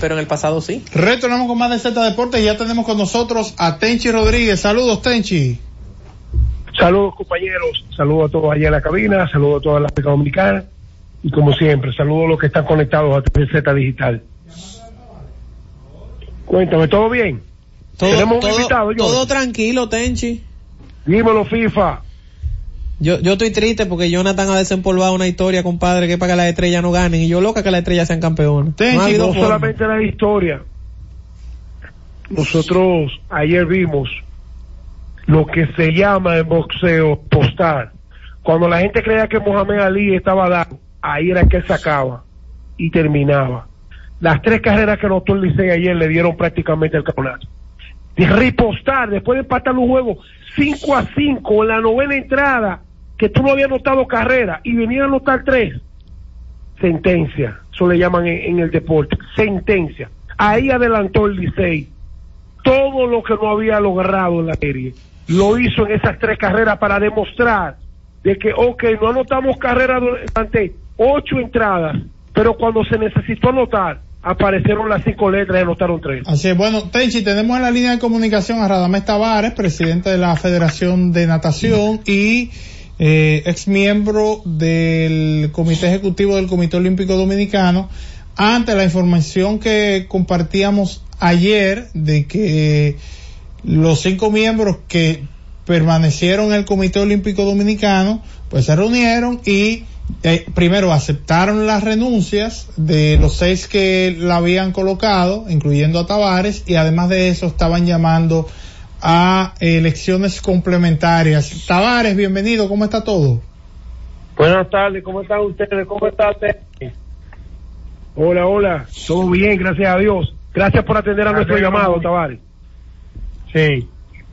Pero en el pasado sí. Retornamos con más de Z Deportes y ya tenemos con nosotros a Tenchi Rodríguez. Saludos, Tenchi. Saludos compañeros, saludos a todos allá en la cabina, saludos a toda la República Dominicana y como siempre, saludos a los que están conectados a TZ Digital. Cuéntame, ¿todo bien? Todo, Tenemos un todo- invitado, todo tranquilo, Tenchi. Dímelo, FIFA. Yo, yo estoy triste porque Jonathan ha desempolvado una historia, compadre, que para que las estrellas no ganen. Y yo loca que las estrellas sean campeones. No ha habido no forma. solamente la historia. Nosotros ayer vimos lo que se llama en boxeo postar. Cuando la gente creía que Mohamed Ali estaba dado, ahí era que él sacaba y terminaba. Las tres carreras que anotó el Licey ayer le dieron prácticamente el campeonato. De ripostar, después de empatar los juegos 5 a 5 en la novena entrada, que tú no habías anotado carrera y venía a anotar tres sentencia, eso le llaman en, el deporte, sentencia. Ahí adelantó el Licey todo lo que no había logrado en la serie. Lo hizo en esas tres carreras para demostrar de que, ok, no anotamos carrera durante ocho entradas, pero cuando se necesitó anotar, aparecieron las cinco letras y anotaron tres. Así es, bueno, Tenchi, tenemos en la línea de comunicación a Radamés Tavares, presidente de la Federación de Natación y eh, ex miembro del Comité Ejecutivo del Comité Olímpico Dominicano, ante la información que compartíamos ayer de que los cinco miembros que permanecieron en el Comité Olímpico Dominicano, pues se reunieron y eh, primero aceptaron las renuncias de los seis que la habían colocado, incluyendo a Tavares, y además de eso estaban llamando a elecciones complementarias. Tavares, bienvenido, ¿cómo está todo? Buenas tardes, ¿cómo están ustedes? ¿Cómo está usted? Hola, hola, todo bien, gracias a Dios. Gracias por atender a nuestro llamado. Tavares. Sí.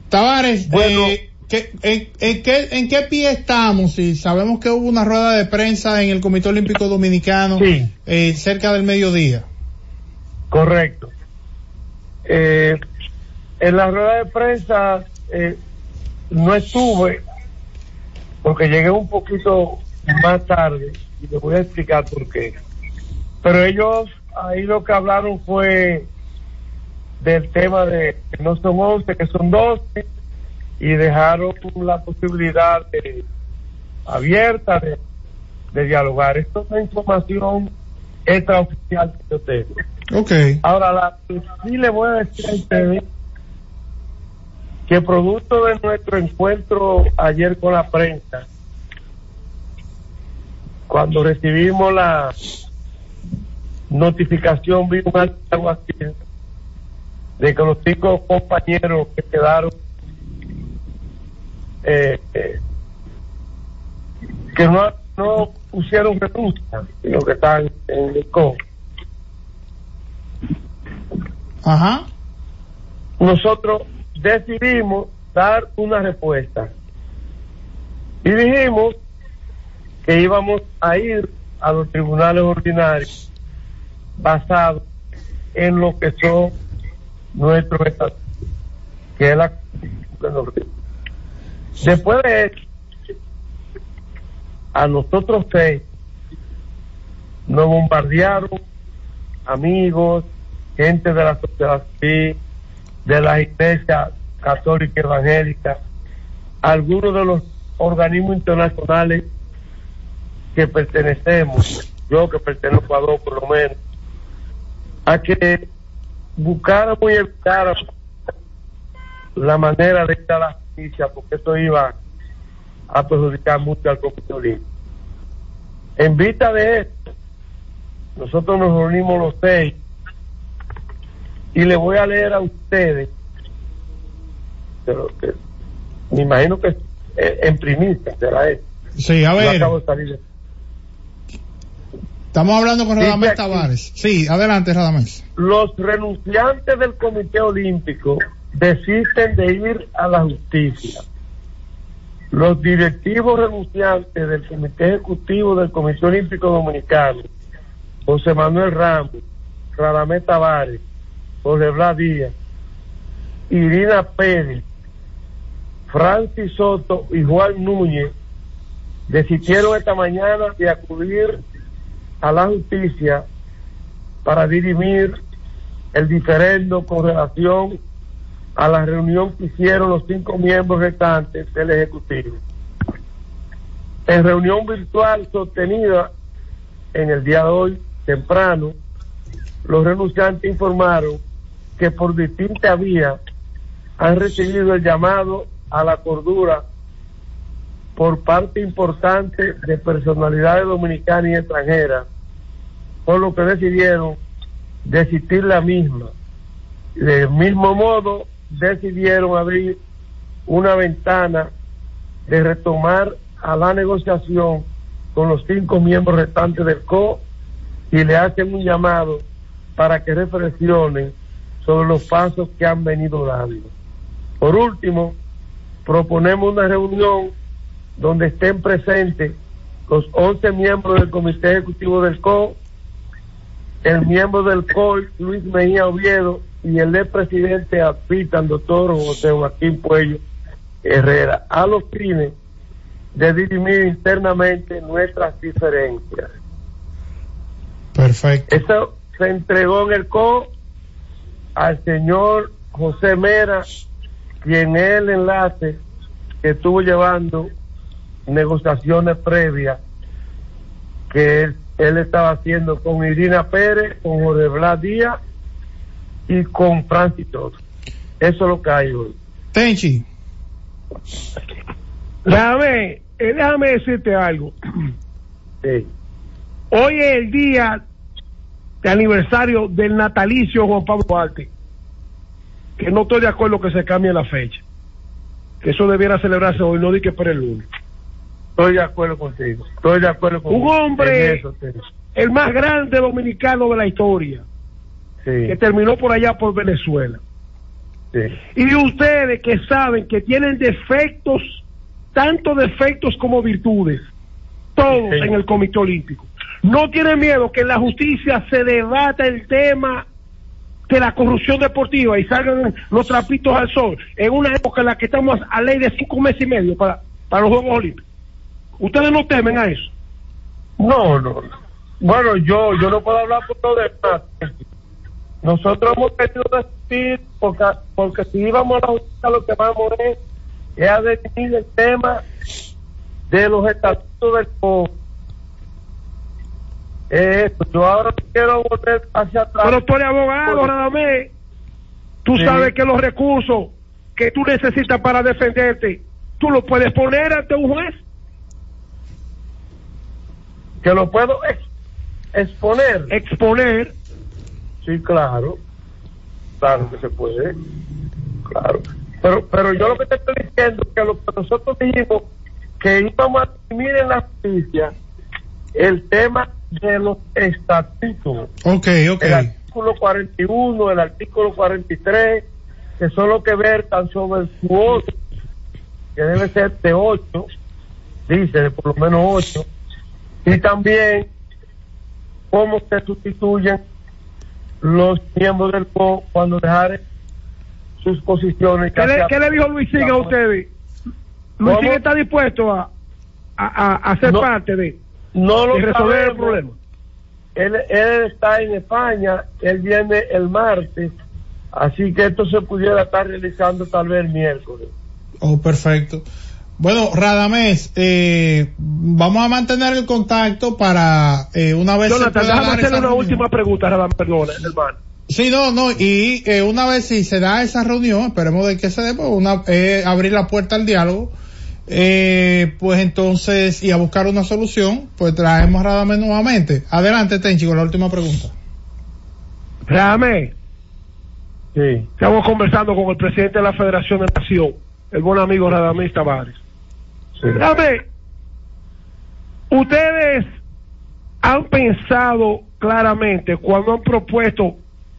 Tavares, eh, ¿qué- en, en qué, ¿en qué pie estamos? Y sabemos que hubo una rueda de prensa en el Comité Olímpico Dominicano eh, cerca del mediodía. Correcto. Eh, en la rueda de prensa eh, no estuve porque llegué un poquito más tarde y les voy a explicar por qué. Pero ellos ahí lo que hablaron fue del tema de que no son 11, que son 12 y dejaron la posibilidad de, abierta de, de dialogar. Esto es una información extraoficial que yo tengo. Ok. Ahora, la sí le voy a decir a ustedes que producto de nuestro encuentro ayer con la prensa, cuando recibimos la notificación, vi un algo así, de que los cinco compañeros que quedaron, eh, eh, que no, no pusieron renuncia, sino que están en el CON. Ajá. nosotros decidimos dar una respuesta. Y dijimos que íbamos a ir a los tribunales ordinarios basados en lo que son nuestros estatutos, que es la. Después de eso, a nosotros seis nos bombardearon amigos, gente de la sociedad civil, de la iglesia católica evangélica, algunos de los organismos internacionales que pertenecemos, yo que pertenezco a dos por lo menos, a que buscáramos y evitáramos la manera de ir a la justicia, porque eso iba a perjudicar mucho al Olímpico. En vista de esto, nosotros nos reunimos los seis y le voy a leer a ustedes, pero que me imagino que eh, en primicia será esto. Sí, a ver. acabo de salir de- Estamos hablando con Radamés aquí- Tavares. Sí, adelante, Radamés. Los renunciantes del Comité Olímpico desisten de ir a la justicia. Los directivos renunciantes del Comité Ejecutivo del Comité Olímpico Dominicano, José Manuel Ramos, Radamés Tavares, José Blas Díaz, Irina Pérez, Francis Soto y Juan Núñez, decidieron esta mañana de acudir a la justicia para dirimir el diferendo con relación a la reunión que hicieron los cinco miembros restantes del Ejecutivo. En reunión virtual sostenida en el día de hoy, temprano, los renunciantes informaron que por distintas vías han recibido el llamado a la cordura por parte importante de personalidades dominicanas y extranjeras, por lo que decidieron desistir la misma. Del mismo modo, decidieron abrir una ventana de retomar a la negociación con los cinco miembros restantes del CO y le hacen un llamado para que reflexionen sobre los pasos que han venido dando. Por último, proponemos una reunión donde estén presentes los 11 miembros del Comité Ejecutivo del CO, el miembro del COI, Luis Mejía Oviedo, y el expresidente aspitan, doctor José Joaquín Puello Herrera, a los fines de dirimir internamente nuestras diferencias. Perfecto. Eso se entregó en el CO al señor José Mera, quien es el enlace que estuvo llevando negociaciones previas que él, él estaba haciendo con Irina Pérez, con Jorge Blas Díaz y con Francis. Eso es lo que hay hoy. Tenchi. Déjame, eh, déjame decirte algo. Hoy es el día de aniversario del natalicio Juan Pablo Duarte. Que no estoy de acuerdo que se cambie la fecha. Que eso debiera celebrarse hoy, no di que para el lunes. Estoy de acuerdo contigo. Estoy de acuerdo contigo. Un hombre, eso, el más grande dominicano de la historia, que terminó por allá por Venezuela. Y ustedes que saben que tienen defectos, tanto defectos como virtudes, todos en el Comité Olímpico. No tienen miedo que en la justicia se debata el tema de la corrupción deportiva y salgan los trapitos al sol en una época en la que estamos a ley de cinco meses y medio para, para los Juegos Olímpicos. ¿Ustedes no temen a eso? No, no. Bueno, yo yo no puedo hablar por lo demás. Nosotros hemos querido decir, porque, porque si íbamos a la justicia, lo que vamos es, es a definir el tema de los estatutos del pueblo. Eso, yo ahora quiero volver hacia atrás. Pero tú eres abogado, Radamés. Tú Sí. sabes que los recursos que tú necesitas para defenderte, tú los puedes poner ante un juez. Que lo puedo ex- exponer. Exponer. Sí, claro. Claro que se puede. Claro. Pero, pero yo lo que te estoy diciendo es que lo que nosotros dijimos que íbamos a dirimir en la justicia el tema de los estatutos. Ok, ok. El artículo 41, el artículo 43, que son los que vertan sobre el cuoto, que debe ser de 8, dice de por lo menos 8, y también cómo se sustituyen los miembros del CO cuando dejaren sus posiciones. ¿Qué le, qué le dijo Luis Siga a ustedes? Luisín ¿Cómo? está dispuesto a, a, a, a ser No. parte de, No lo de resolver el problema. Él, él está en España, él viene el martes, así que esto se pudiera estar realizando tal vez el miércoles. Oh, perfecto. Bueno, Radamés, eh, vamos a mantener el contacto para eh, una vez se Jonathan, pueda déjame hacerle una reunión. última pregunta, Radam, perdona, hermano. Sí, no, no, y eh, una vez si se da esa reunión, esperemos de que se dé, pues una, eh, abrir la puerta al diálogo, eh, pues entonces, y a buscar una solución, pues traemos a Radamés nuevamente. Adelante, Tenchi, con la última pregunta. Radamés, Sí. estamos conversando con el presidente de la Federación de Nación, el buen amigo Radamés Tavares. Radamés, ustedes han pensado claramente cuando han propuesto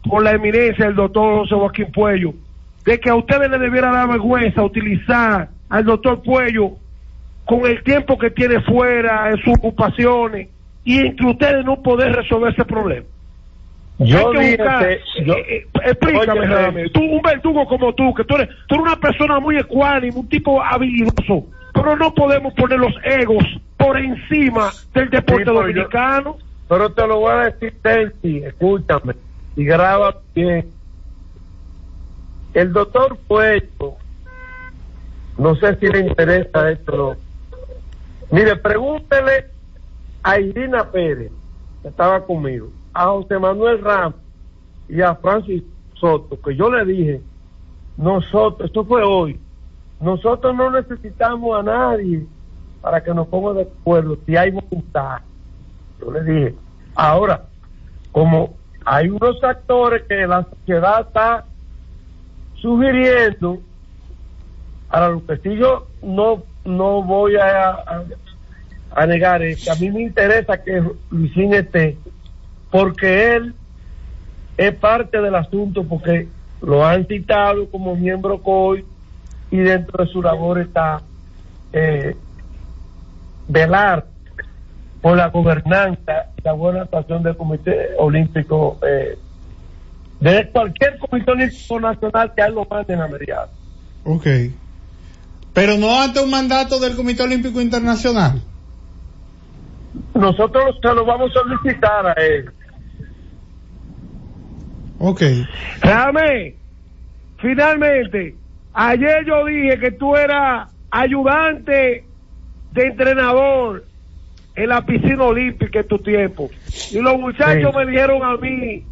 con la eminencia del doctor José Joaquín Puello de que a ustedes les debiera dar vergüenza utilizar al doctor Puello con el tiempo que tiene fuera en sus ocupaciones y entre ustedes no poder resolver ese problema. Yo Hay que buscar- que- yo- eh, eh, explícame, Oye. Tú, un verdugo como tú, que tú eres, tú eres una persona muy ecuánime, un tipo habilidoso, pero no podemos poner los egos por encima del deporte Sí, yo- dominicano. Pero te lo voy a decir, Tenchi, escúchame, y graba bien. El doctor Puerto, no sé si le interesa esto no. Mire, pregúntele a Irina Pérez, que estaba conmigo, a José Manuel Ramos y a Francis Soto, que yo le dije, nosotros, esto fue hoy, nosotros no necesitamos a nadie para que nos ponga de acuerdo si hay voluntad. Yo le dije, ahora, como hay unos actores que la sociedad está sugiriendo, para lo que sí yo no, no voy a, a, negar es que a mí me interesa que Luisín esté, porque él es parte del asunto, porque lo han citado como miembro COI y dentro de su labor está eh, velar por la gobernanza y la buena actuación del Comité Olímpico, eh, de cualquier Comité Olímpico Nacional que a él lo manden a mediar. Pero no ante un mandato del Comité Olímpico Internacional. Nosotros se lo vamos a solicitar a él. Ok. Radamés, finalmente, ayer yo dije que tú eras ayudante de entrenador en la piscina olímpica en tu tiempo. Y los muchachos Sí. me dijeron a mí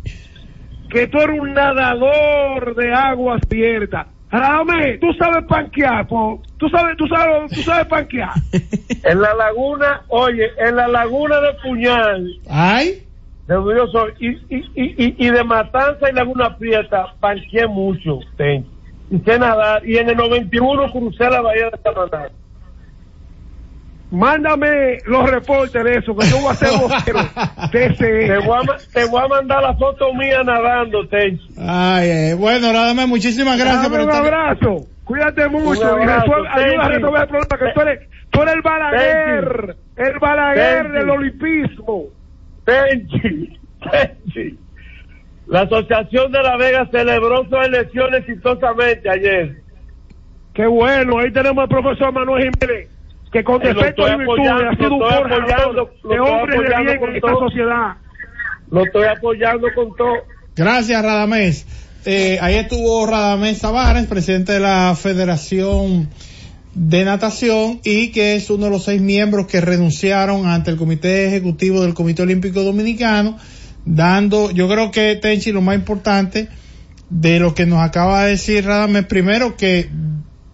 que tú eres un nadador de aguas abiertas. Radamés, tú sabes panquear, po. tú sabes, tú sabes, tú sabes panquear. En la laguna, oye, en la laguna de Puñal, Ay. de donde yo soy, y, y, y, y- de Matanza y Laguna Prieta, panqué mucho, ten. y sé nadar, y en el 91 crucé la bahía de Samaná. Mándame los reportes de eso, que yo voy a hacer vocero. Te voy, a, te voy a mandar la foto mía nadando, Tenchi. Ay, eh, bueno, Radamés, muchísimas gracias por un estar. abrazo. Cuídate mucho Un y abrazo, resuelve- ayuda a resolver el problema que tú eres, tú eres el Balaguer, el Balaguer Tenchi. del olimpismo. Tenchi, Tenchi. La Asociación de La Vega celebró sus elecciones exitosamente ayer. Qué bueno, ahí tenemos al profesor Manuel Jiménez, que con lo defectos y estoy virtudes apoyando, ha sido un lo estoy forjador apoyando, lo de estoy hombres de apoyando bien con en esta todo. sociedad. Lo estoy apoyando con todo. Gracias, Radamés. Eh, ahí estuvo Radamés Tavares, presidente de la Federación de Natación y que es uno de los seis miembros que renunciaron ante el Comité Ejecutivo del Comité Olímpico Dominicano, dando, yo creo que Tenchi, lo más importante de lo que nos acaba de decir Radamés, primero que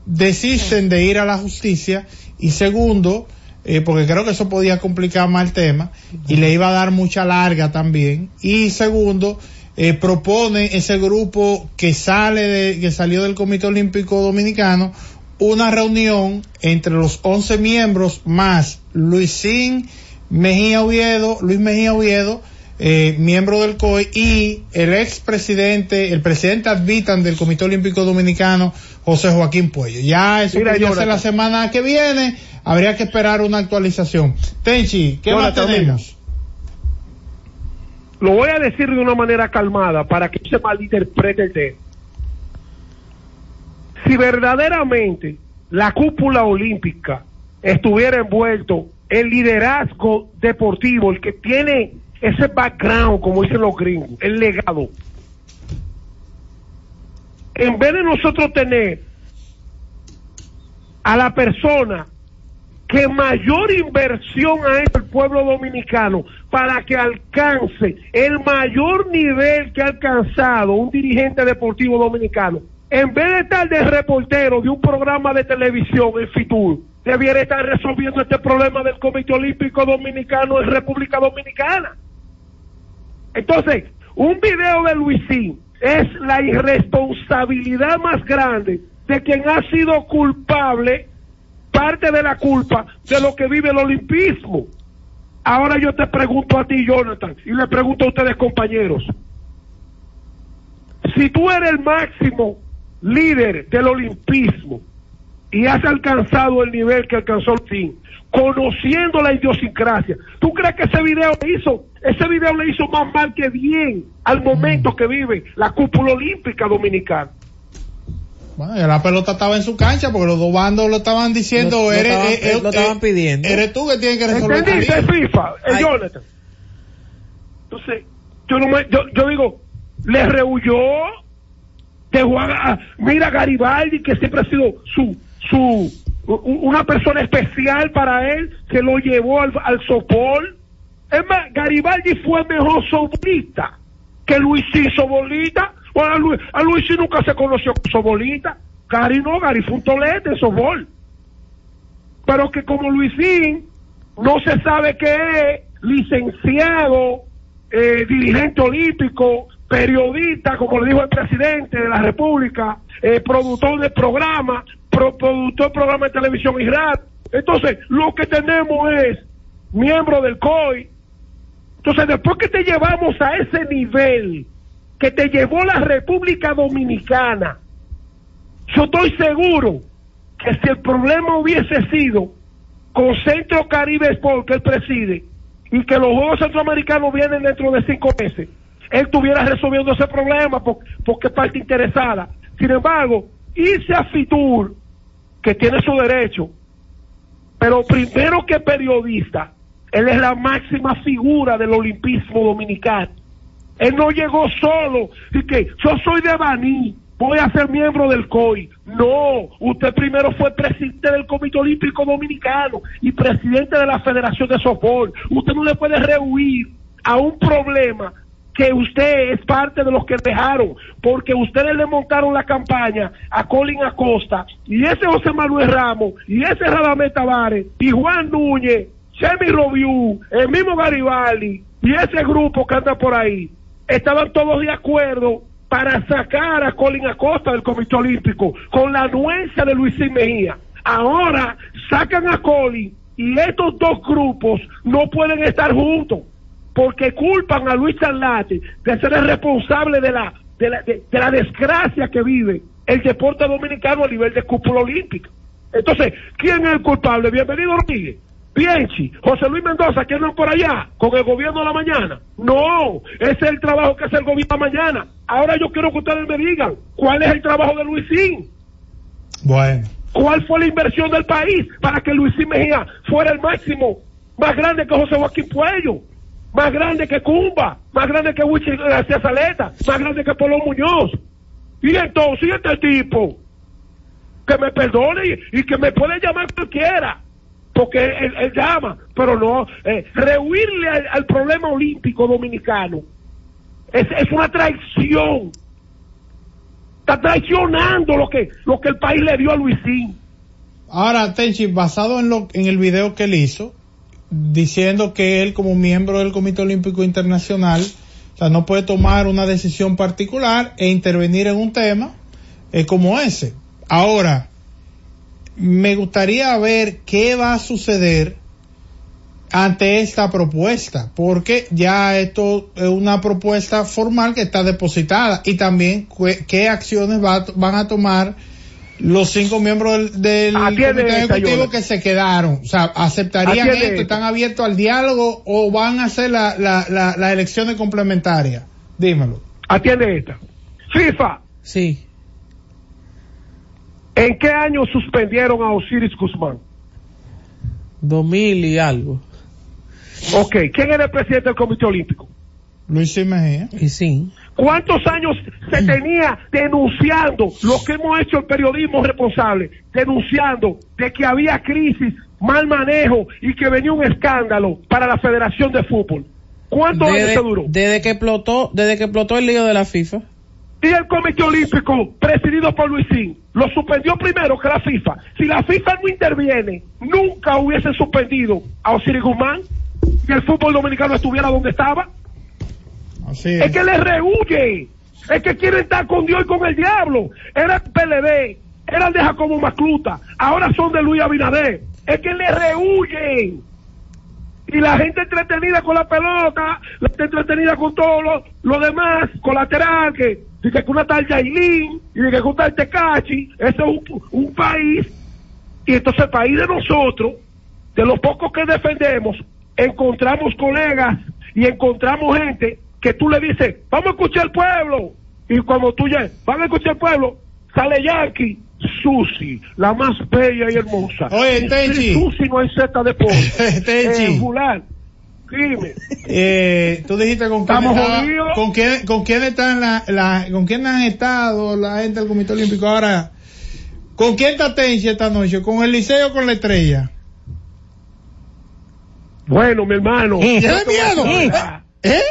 desisten de ir a la justicia y segundo, eh, porque creo que eso podía complicar más el tema y le iba a dar mucha larga también. Y segundo, eh, propone ese grupo que sale de, que salió del Comité Olímpico Dominicano una reunión entre los 11 miembros más Luisín Mejía Oviedo, Luis Mejía Oviedo, eh, miembro del COI y el ex presidente, el presidente advitan del Comité Olímpico Dominicano, José Joaquín Puello. Ya eso Mira, Jonathan. la semana que viene, habría que esperar una actualización. Tenchi, ¿qué Jonathan, más tenemos? Lo voy a decir de una manera calmada para que se malinterprete el tema. Si verdaderamente la cúpula olímpica estuviera envuelto el liderazgo deportivo, el que tiene ese background, como dicen los gringos, el legado. En vez de nosotros tener a la persona que mayor inversión ha hecho el pueblo dominicano para que alcance el mayor nivel que ha alcanzado un dirigente deportivo dominicano, en vez de estar de reportero de un programa de televisión en Fitur, debiera estar resolviendo este problema del Comité Olímpico Dominicano en República Dominicana. Entonces, un video de Luisín es la irresponsabilidad más grande de quien ha sido culpable, parte de la culpa de lo que vive el olimpismo. Ahora yo te pregunto a ti, Jonathan, y le pregunto a ustedes, compañeros. Si tú eres el máximo líder del olimpismo y has alcanzado el nivel que alcanzó el fin, conociendo la idiosincrasia, ¿tú crees que ese video le hizo, ese video le hizo más mal que bien al momento que vive la cúpula olímpica dominicana? Bueno, la pelota estaba en su cancha porque los dos bandos lo estaban diciendo, Lo- lo eres, estaban- eh, eh, lo estaban eh, pidiendo. eres tú que tienes que resolver. ¿Entendiste. FIFA? El Ay. Jonathan. Entonces, yo, no me- yo, yo digo, le rehuyó, dejó a, a- mira a Garibaldi, que siempre ha sido su, su, u- una persona especial para él, se lo llevó al, al sopor. Es más, Garibaldi fue mejor sobolista que Luisín Sobolita. Bueno, a, Luis, a nunca se conoció con Sobolita. Gary no, Gary fue un tolete sobol pero que como Luisín no se sabe qué es, licenciado, eh, dirigente olímpico, periodista, como le dijo el presidente de la República, eh, productor de programa, pro- productor de programa de televisión y radio. Entonces, lo que tenemos es miembro del COI. Entonces, después que te llevamos a ese nivel que te llevó la República Dominicana, yo estoy seguro que si el problema hubiese sido con Centro Caribe Sport que él preside y que los Juegos Centroamericanos vienen dentro de cinco meses, él estuviera resolviendo ese problema por- porque es parte interesada. Sin embargo, irse a Fitur, que tiene su derecho, pero primero que periodista, él es la máxima figura del olimpismo dominicano. Él no llegó solo y que yo soy de Baní, voy a ser miembro del COI. No, usted primero fue presidente del Comité Olímpico Dominicano y presidente de la Federación de Softball. Usted no le puede rehuir a un problema que usted es parte de los que dejaron, porque ustedes le montaron la campaña a Colin Acosta y ese José Manuel Ramos y ese Radamés Tavares y Juan Núñez, Chemi Robiú, el mismo Garibaldi y ese grupo que anda por ahí, estaban todos de acuerdo para sacar a Colin Acosta del Comité Olímpico con la anuencia de Luisín Mejía. Ahora sacan a Colin y estos dos grupos no pueden estar juntos porque culpan a Luis Salate de ser el responsable de la, de la, de la desgracia que vive el deporte dominicano a nivel de cúpula olímpica. Entonces, ¿quién es el culpable? Bienvenido Rodríguez. Bienchi, José Luis Mendoza, que andan por allá con el gobierno de la mañana. No, ese es el trabajo que hace el gobierno de la mañana. Ahora yo quiero que ustedes me digan cuál es el trabajo de Luisín. Bueno. ¿Cuál fue la inversión del país para que Luisín Mejía fuera el máximo? Más grande que José Joaquín Puello, más grande que Cumba, más grande que Wichi García Saleta, más grande que Polo Muñoz. Y entonces, ¿y este tipo? Que me perdone y, y que me puede llamar cualquiera, porque él, llama, pero no, eh, rehuirle al, al problema olímpico dominicano es, es una traición. Está traicionando lo que, lo que el país le dio a Luisín. Ahora, Tenchi, basado en lo, en el video que él hizo, diciendo que él como miembro del Comité Olímpico Internacional, o sea, no puede tomar una decisión particular e intervenir en un tema eh, como ese. Ahora, me gustaría ver qué va a suceder ante esta propuesta, porque ya esto es una propuesta formal que está depositada y también qué acciones va van a tomar los cinco miembros del, del comité ejecutivo que se quedaron, o sea, aceptarían esto, están abiertos al diálogo o van a hacer la, la, la, las elecciones complementarias. Dímelo. Atiende esta. FIFA. Sí. ¿En qué año suspendieron a Osiris Guzmán? 2000 y algo. Ok, ¿quién era el presidente del Comité Olímpico? Luis Mejía. Y sí. ¿Cuántos años se tenía denunciando lo que hemos hecho el periodismo responsable? Denunciando de que había crisis, mal manejo y que venía un escándalo para la Federación de Fútbol. ¿Cuántos años se duró? desde que explotó, desde que explotó el lío de la FIFA. Y el Comité Olímpico, presidido por Luisín, lo suspendió primero que la FIFA. Si la FIFA no interviene, nunca hubiese suspendido a Osiris Guzmán y el fútbol dominicano estuviera donde estaba. Así Es es. que le rehuye. Es que quieren estar con Dios y con el diablo. Eran PLD, eran de Jacobo Macluta, ahora son de Luis Abinader. Es que le rehuyen. Y la gente entretenida con la pelota, la gente entretenida con todo lo, lo demás, colateral, que dice que una tal Yailin, y que una tal Tecachi, ese es un, un país, y entonces el país de nosotros, de los pocos que defendemos, encontramos colegas y encontramos gente que tú le dices, vamos a escuchar al pueblo. Y cuando tú ya, vamos a escuchar al pueblo, sale Yankee, Susi, la más bella y hermosa. Oye, Tenchi. Susi no hay Z de pollo. Tenchi. Eh, dime. Eh, tú dijiste con quién Estamos estaba- jodidos. con quién, con quién están la, la- con quién han estado la gente del Comité Olímpico ahora. ¿Con quién está Tenchi esta noche? ¿Con el Liceo o con la Estrella? Bueno, mi hermano. ¿Tiene yo te voy a miedo? ¿Eh?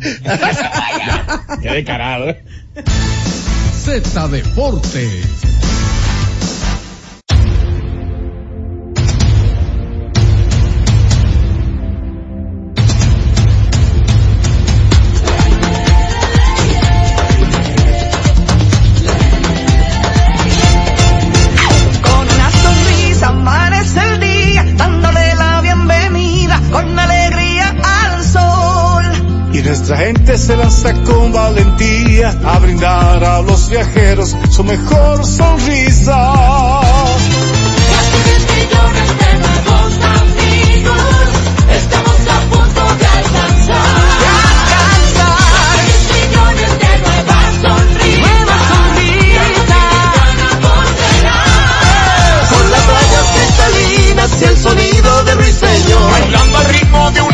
Qué descarado. Z Deportes. Nuestra gente se lanza con valentía a brindar a los viajeros su mejor sonrisa. millones de nuevos amigos, estamos a punto de alcanzar. Seis millones de nuevas sonrisas. Nuevas sonrisas. Con las playas cristalinas y el sonido de ruiseñor. Bailando al ritmo de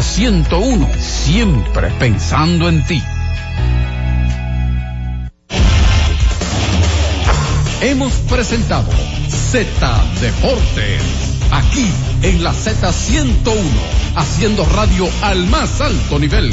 Z101, siempre pensando en ti. Hemos presentado Z Deportes, aquí en la Z101, haciendo radio al más alto nivel.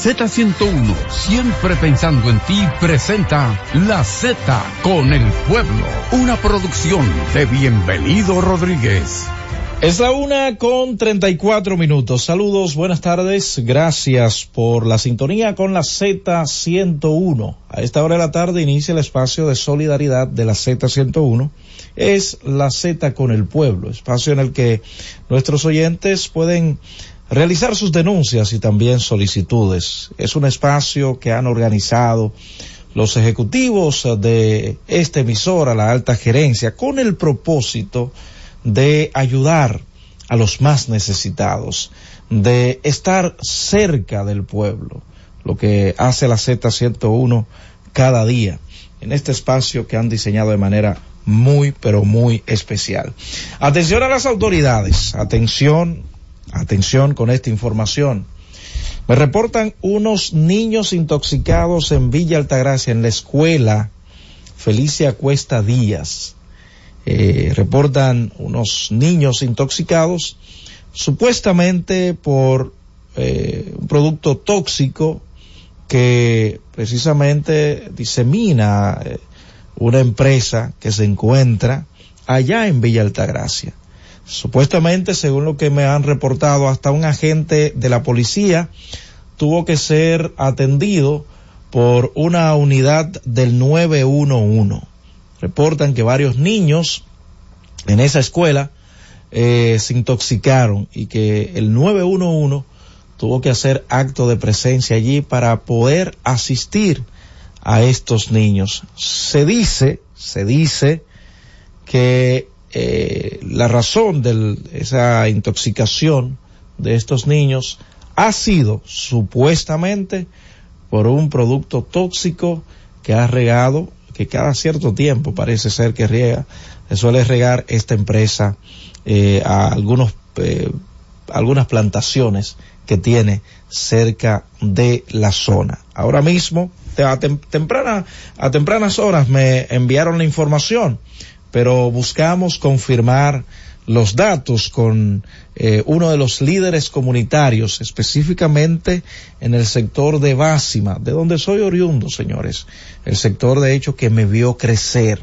Z101, siempre pensando en ti, presenta La Z con el pueblo, una producción de Bienvenido Rodríguez. Es la una con treinta y cuatro minutos. Saludos, buenas tardes. Gracias por la sintonía con la Z101. A esta hora de la tarde inicia el espacio de solidaridad de la Z101. Es la Z con el pueblo, espacio en el que nuestros oyentes pueden realizar sus denuncias y también solicitudes. Es un espacio que han organizado los ejecutivos de esta emisora, la alta gerencia, con el propósito de ayudar a los más necesitados, de estar cerca del pueblo, lo que hace la Z101 cada día, en este espacio que han diseñado de manera muy, pero muy especial. Atención a las autoridades, atención Atención con esta información. Me reportan unos niños intoxicados en Villa Altagracia, en la escuela Felicia Cuesta Díaz. Eh, reportan unos niños intoxicados supuestamente por eh, un producto tóxico que precisamente disemina eh, una empresa que se encuentra allá en Villa Altagracia. Supuestamente, según lo que me han reportado, hasta un agente de la policía tuvo que ser atendido por una unidad del 911. Reportan que varios niños en esa escuela eh, se intoxicaron y que el 911 tuvo que hacer acto de presencia allí para poder asistir a estos niños. Se dice, se dice que eh, la razón de esa intoxicación de estos niños ha sido supuestamente por un producto tóxico que ha regado, que cada cierto tiempo parece ser que riega, se suele regar esta empresa eh, a algunos, eh, algunas plantaciones que tiene cerca de la zona. Ahora mismo, a, temprana, a tempranas horas me enviaron la información pero buscamos confirmar los datos con eh, uno de los líderes comunitarios, específicamente en el sector de Básima, de donde soy oriundo, señores, el sector de hecho que me vio crecer.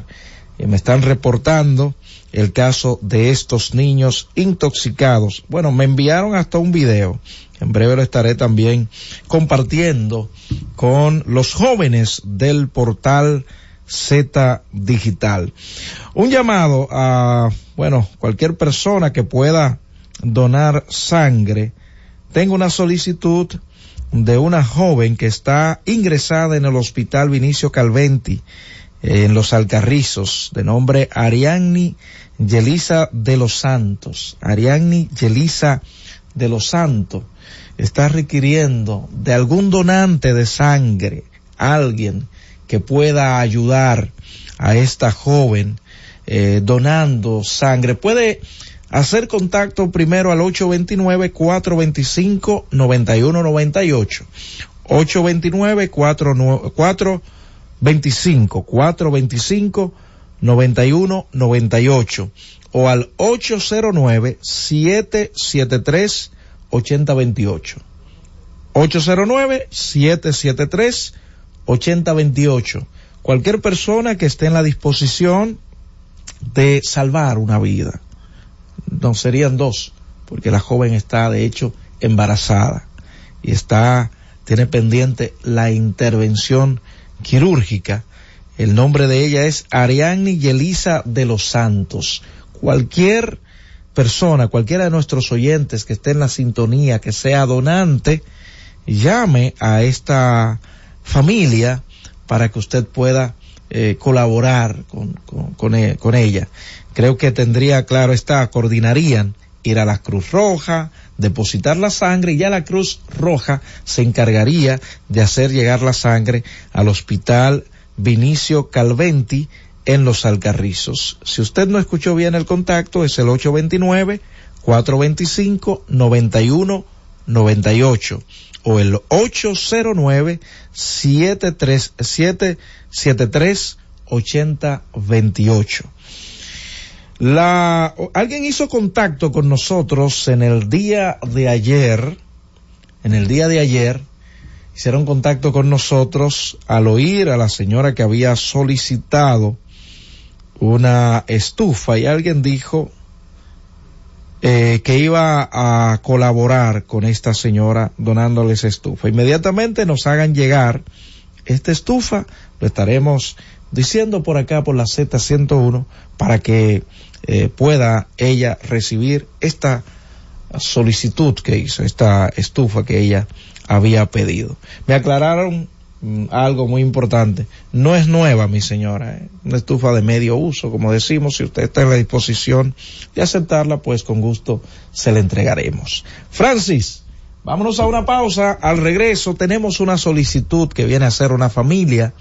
Y me están reportando el caso de estos niños intoxicados. Bueno, me enviaron hasta un video. En breve lo estaré también compartiendo con los jóvenes del portal Z Digital. Un llamado a, bueno, cualquier persona que pueda donar sangre. Tengo una solicitud de una joven que está ingresada en el hospital Vinicio Calventi en los Alcarrizos, de nombre Arianni Yelisa de los Santos. Arianni Yelisa de los Santos está requiriendo de algún donante de sangre, alguien que pueda ayudar a esta joven eh, donando sangre. Puede hacer contacto primero al 829-425-9198. 829-425-425. 9198 o al 809-773-8028. 809-773-8028. Cualquier persona que esté en la disposición de salvar una vida. No serían dos, porque la joven está de hecho embarazada y está, tiene pendiente la intervención quirúrgica. El nombre de ella es Ariadne Yelisa de los Santos. Cualquier persona, cualquiera de nuestros oyentes que esté en la sintonía, que sea donante, llame a esta familia para que usted pueda eh, colaborar con, con, e, con, ella. Creo que tendría, claro está, coordinarían ir a la Cruz Roja, depositar la sangre y ya la Cruz Roja se encargaría de hacer llegar la sangre al hospital Vinicio Calventi en Los Alcarrizos. Si usted no escuchó bien el contacto, es el 829-425-9198 o el 809-737-73-8028. La, alguien hizo contacto con nosotros en el día de ayer, en el día de ayer, hicieron contacto con nosotros al oír a la señora que había solicitado una estufa y alguien dijo eh, que iba a colaborar con esta señora donándoles estufa. Inmediatamente nos hagan llegar esta estufa, lo estaremos diciendo por acá por la Z101 para que eh, pueda ella recibir esta solicitud que hizo, esta estufa que ella había pedido. Me aclararon algo muy importante. No es nueva, mi señora. ¿eh? Una estufa de medio uso, como decimos. Si usted está en la disposición de aceptarla, pues con gusto se la entregaremos. Francis, vámonos a una pausa. Al regreso tenemos una solicitud que viene a ser una familia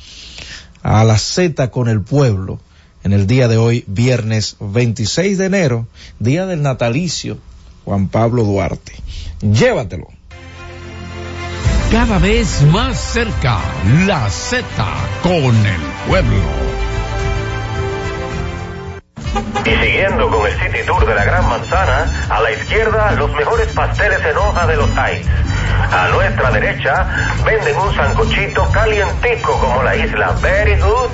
a la Z con el pueblo en el día de hoy, viernes 26 de enero, día del natalicio Juan Pablo Duarte. Llévatelo. Cada vez más cerca, la Z con el pueblo. Y siguiendo con el City Tour de la Gran Manzana, a la izquierda los mejores pasteles en hoja de los Heights. A nuestra derecha venden un sancochito calientico como la isla Very Good.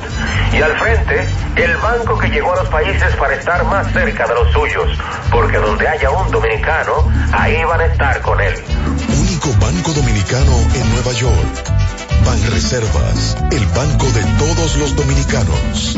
Y al frente, el banco que llegó a los países para estar más cerca de los suyos. Porque donde haya un dominicano, ahí van a estar con él. Banco dominicano en Nueva York. Banreservas, el banco de todos los dominicanos.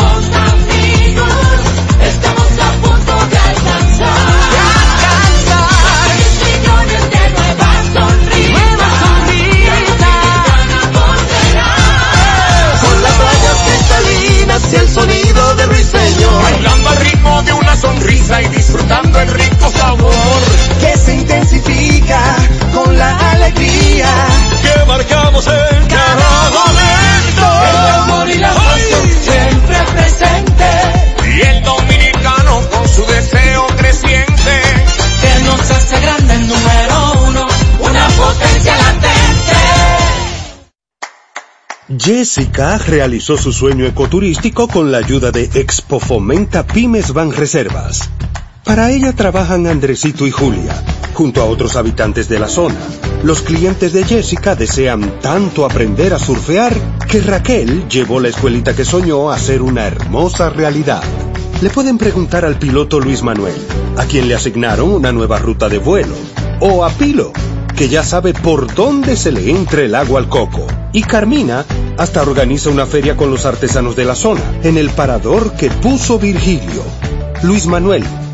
y disfrutando el rico sabor que se intensifica con la alegría que marcamos en cada momento. El amor y la pasión siempre presente. Y el dominicano con su deseo creciente que nos hace grande el número uno, una potencia latente. Jessica realizó su sueño ecoturístico con la ayuda de Expo Fomenta Pymes Van Reservas. Para ella trabajan Andresito y Julia, junto a otros habitantes de la zona. Los clientes de Jessica desean tanto aprender a surfear que Raquel llevó la escuelita que soñó a ser una hermosa realidad. Le pueden preguntar al piloto Luis Manuel, a quien le asignaron una nueva ruta de vuelo, o a Pilo, que ya sabe por dónde se le entra el agua al coco. Y Carmina hasta organiza una feria con los artesanos de la zona, en el parador que puso Virgilio. Luis Manuel,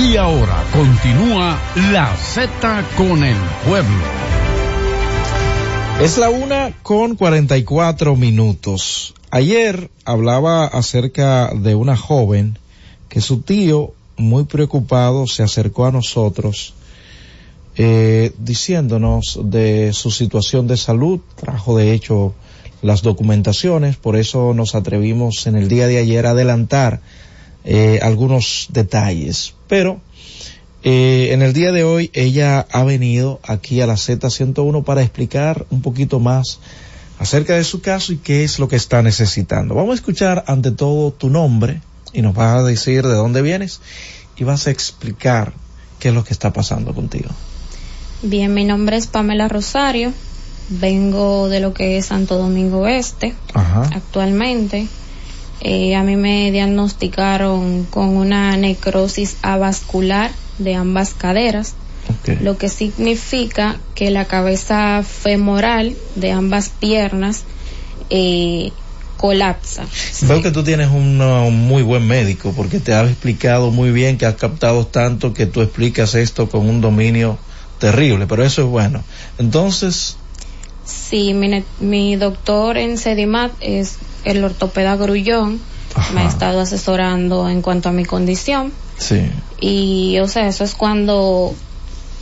Y ahora continúa la Z con el pueblo. Es la una con 44 minutos. Ayer hablaba acerca de una joven que su tío, muy preocupado, se acercó a nosotros eh, diciéndonos de su situación de salud. Trajo de hecho las documentaciones, por eso nos atrevimos en el día de ayer a adelantar eh, algunos detalles. Pero eh, en el día de hoy ella ha venido aquí a la Z101 para explicar un poquito más acerca de su caso y qué es lo que está necesitando. Vamos a escuchar ante todo tu nombre y nos vas a decir de dónde vienes y vas a explicar qué es lo que está pasando contigo. Bien, mi nombre es Pamela Rosario, vengo de lo que es Santo Domingo Este Ajá. actualmente. Eh, a mí me diagnosticaron con una necrosis avascular de ambas caderas, lo que significa que la cabeza femoral de ambas piernas eh, colapsa. Veo que tú tienes un, un muy buen médico porque te has explicado muy bien, que has captado tanto que tú explicas esto con un dominio terrible, pero eso es bueno. Entonces, Sí, mi, mi doctor en Sedimat es el ortopeda Grullón. Me ha estado asesorando en cuanto a mi condición. sí. Y, o sea, eso es cuando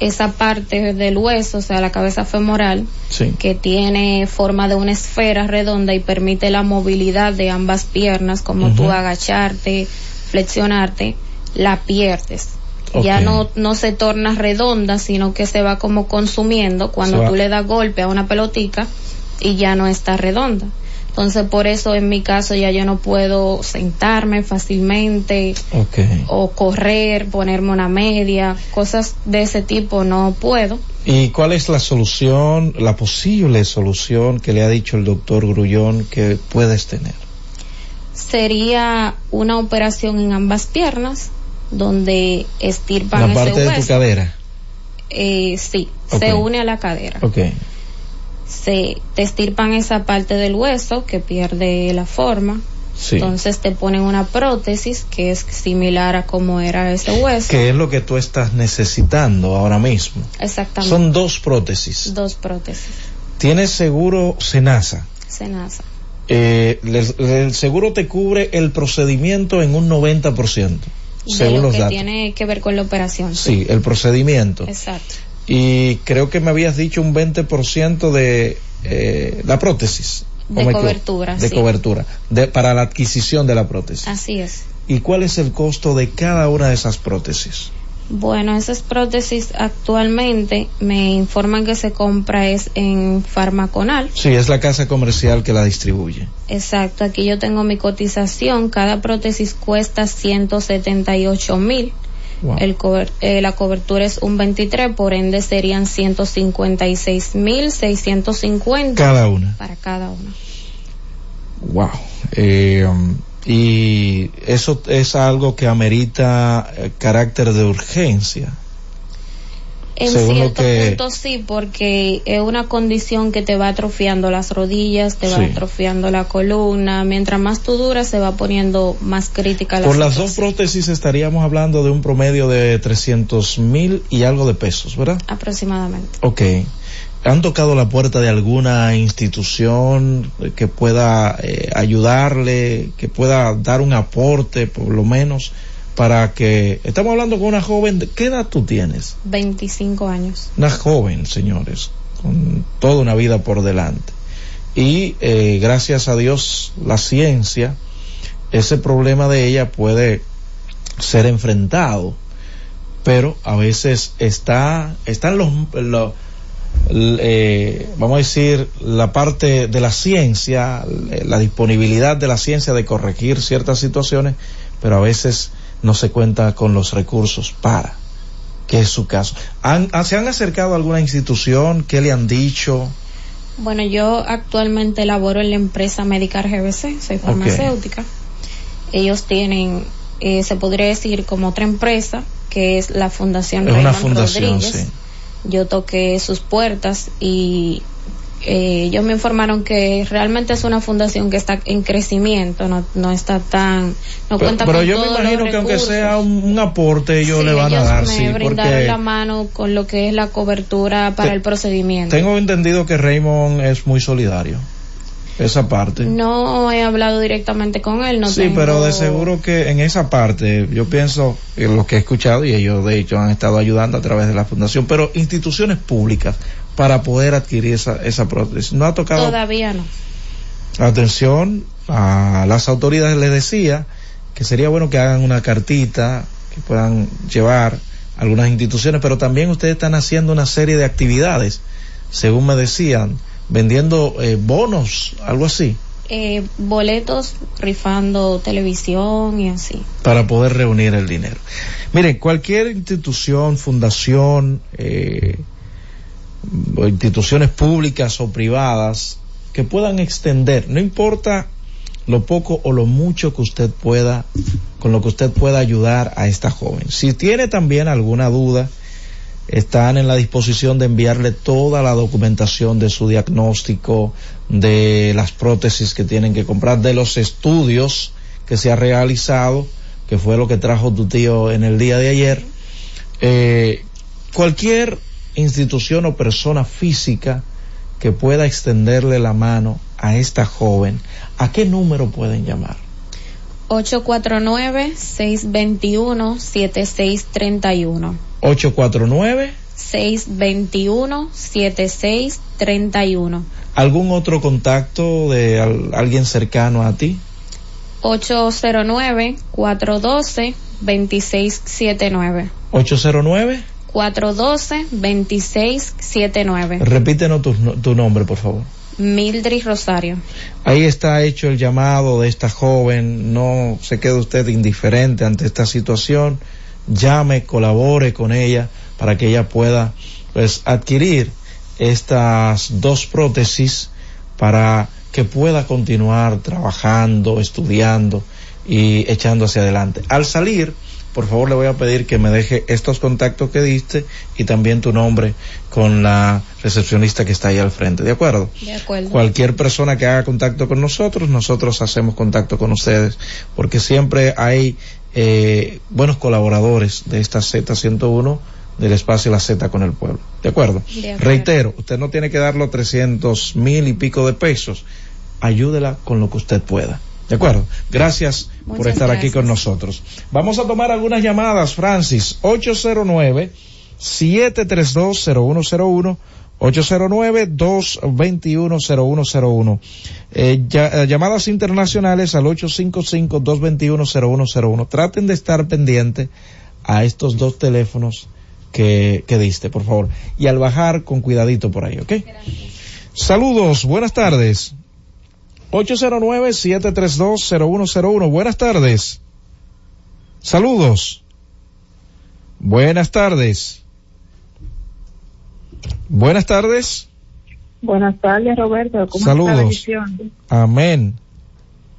esa parte del hueso, o sea, la cabeza femoral, Sí. que tiene forma de una esfera redonda y permite la movilidad de ambas piernas, como tú Ujú. agacharte, flexionarte, la pierdes. Ya no, no se torna redonda, sino que se va como consumiendo cuando tú le das golpe a una pelotica y ya no está redonda. Entonces, por eso en mi caso ya yo no puedo sentarme fácilmente o correr, ponerme una media, cosas de ese tipo no puedo. ¿Y cuál es la solución, la posible solución que le ha dicho el doctor Grullón que puedes tener? Sería una operación en ambas piernas donde estirpan La ese parte de tu cadera. Eh, sí, se une a la cadera. Se te estirpan esa parte del hueso que pierde la forma. Sí. Entonces te ponen una prótesis que es similar a como era ese hueso. ¿Qué es lo que tú estás necesitando ahora mismo? Exactamente. Son dos prótesis. Dos prótesis. ¿Tienes seguro Senasa? Senasa. Eh, les- el seguro te cubre el procedimiento en un 90%, De según lo los que datos. tiene que ver con la operación. Sí, el procedimiento. Exacto. Y creo que me habías dicho un 20% de eh, la prótesis. ¿o De equivoco? cobertura, De sí. cobertura. De, para la adquisición de la prótesis. Así es. ¿Y cuál es el costo de cada una de esas prótesis? Bueno, esas prótesis actualmente me informan que se compra es en Farmaconal. Sí, es la casa comercial que la distribuye. Exacto, aquí yo tengo mi cotización. Cada prótesis cuesta 178 mil. Wow. El cober- eh, la cobertura es un 23, por ende serían 156 mil 650 Cada una. para cada una. Wow. Eh, um, y eso es algo que amerita eh, carácter de urgencia. En Según cierto que- punto sí, porque es una condición que te va atrofiando las rodillas, te va Sí. atrofiando la columna. Mientras más tú duras, se va poniendo más crítica la Por las dos prótesis estaríamos hablando de un promedio de 300 mil y algo de pesos, ¿verdad? Aproximadamente. Ok. ¿Han tocado la puerta de alguna institución que pueda eh, ayudarle, que pueda dar un aporte, por lo menos, para que... Estamos hablando con una joven, ¿qué edad tú tienes? 25 años. Una joven, señores, con toda una vida por delante. Y eh, gracias a Dios, la ciencia, ese problema de ella puede ser enfrentado pero a veces está, están los, los eh, vamos a decir, la parte de la ciencia, la disponibilidad de la ciencia de corregir ciertas situaciones, pero a veces no se cuenta con los recursos para, que es su caso. ¿Han, han- ¿Se han acercado a alguna institución? ¿Qué le han dicho? Bueno, yo actualmente laboro en la empresa Medicar GBC, soy farmacéutica. Ellos tienen, eh, se podría decir, como otra empresa, que es la Fundación Es una Raymond fundación, Rodríguez. sí. Yo toqué sus puertas y eh, ellos me informaron que realmente es una fundación que está en crecimiento, no, no está tan, no Pero, cuenta pero con yo me los imagino que aunque sea un, un aporte, ellos Sí, le van a dar, me sí, brindaron porque la mano con lo que es la cobertura para Te- el procedimiento. tengo entendido que Raymond es muy solidario. Esa parte. No he hablado directamente con él, no sí, tengo- pero de seguro que en esa parte, yo pienso, en lo que he escuchado, y ellos de hecho han estado ayudando a través de la fundación, pero instituciones públicas para poder adquirir esa, esa prótesis. No ha tocado Todavía no. atención a las autoridades, les decía que sería bueno que hagan una cartita, que puedan llevar algunas instituciones, pero también ustedes están haciendo una serie de actividades, según me decían, vendiendo eh, bonos, algo así. Eh, boletos rifando televisión y así. para poder reunir el dinero. Miren, cualquier institución, fundación, eh, o instituciones públicas o privadas que puedan extender, no importa lo poco o lo mucho que usted pueda, con lo que usted pueda ayudar a esta joven. Si tiene también alguna duda, están en la disposición de enviarle toda la documentación de su diagnóstico, de las prótesis que tienen que comprar, de los estudios que se ha realizado, que fue lo que trajo tu tío en el día de ayer. Eh, cualquier institución o persona física que pueda extenderle la mano a esta joven, ¿a qué número pueden llamar? 849-621-7631. 849 621-7631. ¿Algún otro contacto de al- alguien cercano a ti? 809-412-2679. 809 412-2679. Repítenos tu, tu nombre, por favor. Mildred Rosario. Ahí está hecho el llamado de esta joven. No se quede usted indiferente ante esta situación. Llame, colabore con ella para que ella pueda pues adquirir estas dos prótesis para que pueda continuar trabajando, estudiando y echando hacia adelante. Al salir, por favor le voy a pedir que me deje estos contactos que diste y también tu nombre con la recepcionista que está ahí al frente. ¿De acuerdo? De acuerdo. Cualquier persona que haga contacto con nosotros, nosotros hacemos contacto con ustedes, porque siempre hay eh, buenos colaboradores de esta Z101 del espacio La Z con el pueblo. ¿De acuerdo? De acuerdo. Reitero, usted no tiene que dar los 300 mil y pico de pesos. Ayúdela con lo que usted pueda. ¿De acuerdo? Gracias por Muchas estar aquí gracias. con nosotros. Vamos a tomar algunas llamadas, Francis. 809 7320101 809-221-0101. Eh, ya- eh, llamadas internacionales al 855-221-0101. Traten de estar pendientes a estos dos teléfonos que, que diste, por favor. Y al bajar, con cuidadito por ahí, ¿ok? Saludos, buenas tardes. 809-732-0101. Buenas tardes. Saludos. Buenas tardes. Buenas tardes. Buenas tardes, Roberto. ¿Cómo Saludos. Amén.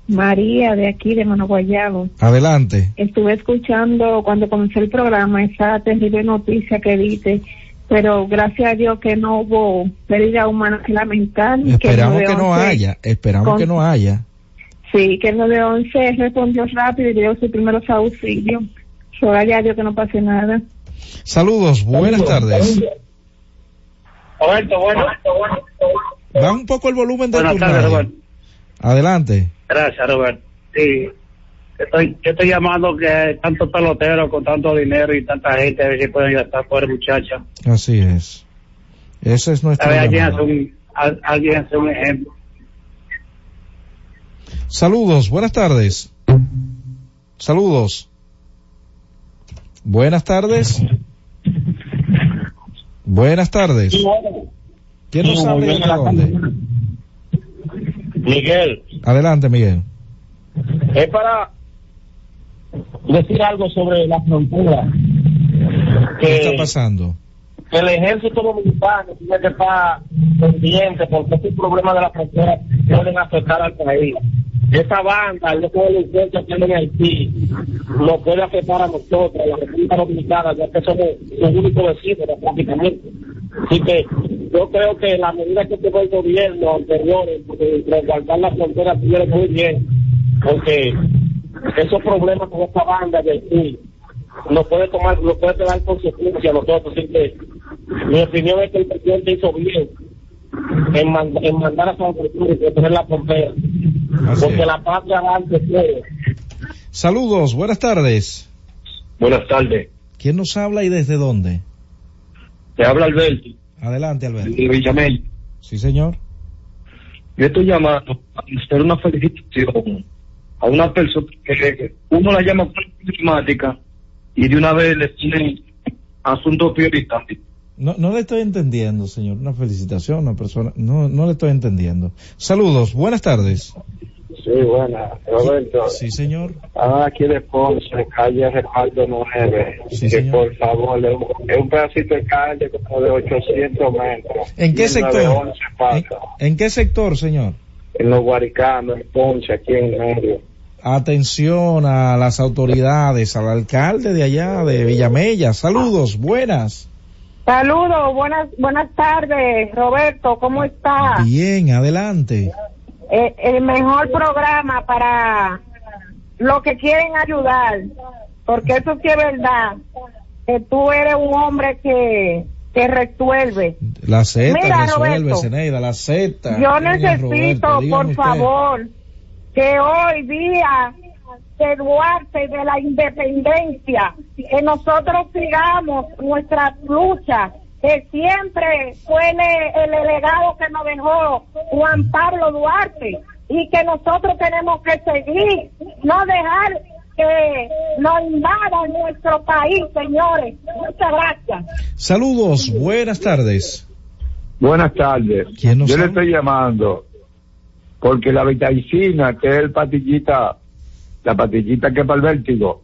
María, de aquí, de Manoguayabo. Adelante. Estuve escuchando cuando comenzó el programa esa terrible noticia que diste, pero gracias a Dios que no hubo pérdida humana que lamentar. Esperamos que no 911 haya. Esperamos con- que no haya. Sí, que el 911 respondió rápido y dio sus primeros auxilios. Gracias a Dios que no pase nada. Saludos. Buenas tardes. Roberto, bueno. Baja un poco el volumen de Buenas tu tardes, radio. Roberto. Adelante. Gracias, Roberto. Sí, estoy, yo estoy llamando que tantos peloteros con tanto dinero y tanta gente, a ver si pueden ayudar a esta pobre muchacha. Así es. Ese es A nuestro ver, alguien hace un, al- alguien hace un ejemplo. Saludos. Buenas tardes. Saludos. Buenas tardes. Buenas tardes. ¿Quién nos habla y desde dónde? Miguel, Adelante, Miguel. es para decir algo sobre la frontera. ¿Qué está Que, pasando? que el ejército dominicano tiene que estar pendiente porque estos problemas de la frontera pueden afectar al país. Esa banda, el loco delincuente que anda en Haití, lo puede afectar a nosotros, a la República Dominicana, ya que somos los únicos vecinos prácticamente. Así que yo creo que la medida que tomó el gobierno anterior, de resguardar la frontera, estuvieron muy bien, porque esos problemas con esta banda de Haití nos puede tomar, nos puede tener consecuencias a nosotros. Así que mi opinión es que el presidente hizo bien en, mand- en mandar a San Francisco y proteger la frontera, porque la patria va antes de todo. Saludos, buenas tardes. Buenas tardes. ¿Quién nos habla y desde dónde? Te habla Alberto, Adelante, Alberto. de Villamel. Sí, señor. Yo estoy llamando a hacer una felicitación a una persona que uno la llama climática y de una vez le tiene asuntos prioritarios. No, no le estoy entendiendo, señor. Una felicitación, una persona. No, no le estoy entendiendo. Saludos, buenas tardes. Sí, buena, Roberto. Sí, señor. Ah, aquí de Ponce, calle Respaldo 9. Sí, que señor. por favor, es un, es un pedacito de calle como de 800 metros. ¿En qué sector? de 11 pasa. ¿En qué sector, señor? En los Guaricanos, en Ponce, aquí en medio. Atención a las autoridades, al alcalde de allá, de Villamella. Saludos, buenas. Saludos, buenas, buenas tardes, Roberto, ¿cómo está? Bien, adelante. Eh, el mejor programa para los que quieren ayudar, porque eso sí es verdad, que tú eres un hombre que, que resuelve. La Z Mira, resuelve, Roberto, Zeneida, la Z. Yo necesito, Roberto, por usted. Que hoy día de Duarte de la independencia, que nosotros sigamos nuestra lucha, que siempre fue el, el legado que nos dejó Juan Pablo Duarte y que nosotros tenemos que seguir, no dejar que nos invadan nuestro país, señores. Muchas gracias. Saludos, buenas tardes. Buenas tardes. ¿Quién nos Yo le estoy llamando porque la vitacina, que es el patillita, la patillita que es para el vértigo,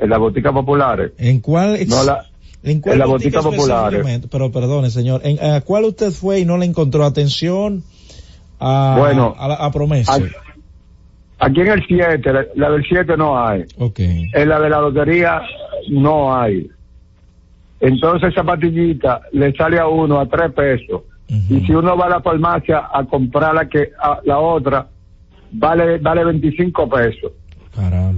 en la botica populares. ¿En cuál? ex- No la, ¿En cuál en la botica botica popular. Pero perdone, señor. ¿En, ¿A cuál usted fue y no le encontró atención a, Bueno, a, la- a promesa? Aquí, en el 7, la, la del 7 no hay. Ok. En la de la lotería no hay. Entonces esa patillita le sale a uno a tres pesos. Y si uno va a la farmacia a comprar la que a, la otra, vale vale 25 pesos.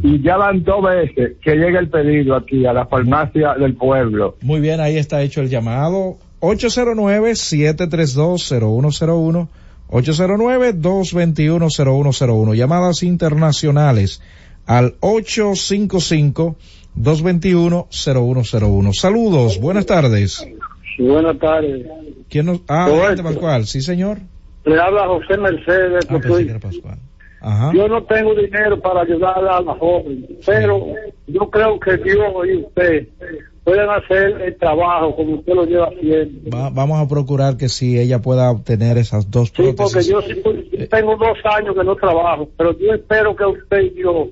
Y ya van dos veces que llega el pedido aquí a la farmacia del pueblo. Muy bien, ahí está hecho el llamado. 809-732-0101. 809-221-0101. Llamadas internacionales al 855-221-0101. Saludos, buenas tardes. Buenas tardes. ¿Quién nos... Ah, Pascual. Sí, señor. Le habla José Mercedes. Ah, pensé que era Pascual. Ajá. Yo no tengo dinero para ayudar a la joven, pero yo creo que Dios y usted pueden hacer el trabajo como usted lo lleva haciendo. Va- vamos a procurar que sí ella pueda obtener esas dos Sí, porque prótesis. yo sí yo tengo dos años que no trabajo, pero yo espero que usted y yo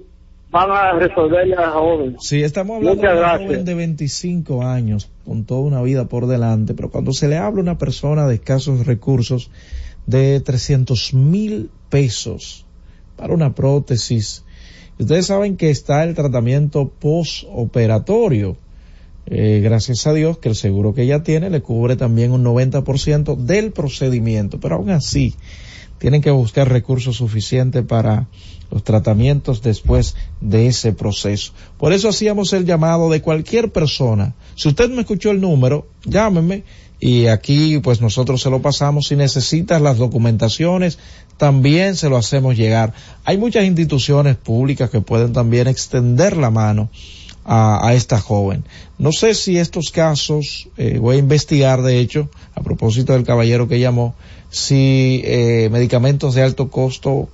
van a resolverle a la joven. Sí, estamos hablando Muchas de un gracias. joven de 25 años con toda una vida por delante, pero cuando se le habla a una persona de escasos recursos de 300 mil pesos para una prótesis, ustedes saben que está el tratamiento postoperatorio. Eh, gracias a Dios que el seguro que ella tiene le cubre también un 90% del procedimiento, pero aún así tienen que buscar recursos suficientes para los tratamientos después de ese proceso. Por eso hacíamos el llamado de cualquier persona. Si usted me escuchó el número, llámeme y aquí pues nosotros se lo pasamos. Si necesitas las documentaciones, también se lo hacemos llegar. Hay muchas instituciones públicas que pueden también extender la mano a, esta joven. No sé si estos casos, eh, voy a investigar de hecho, a propósito del caballero que llamó, si eh, medicamentos de alto costo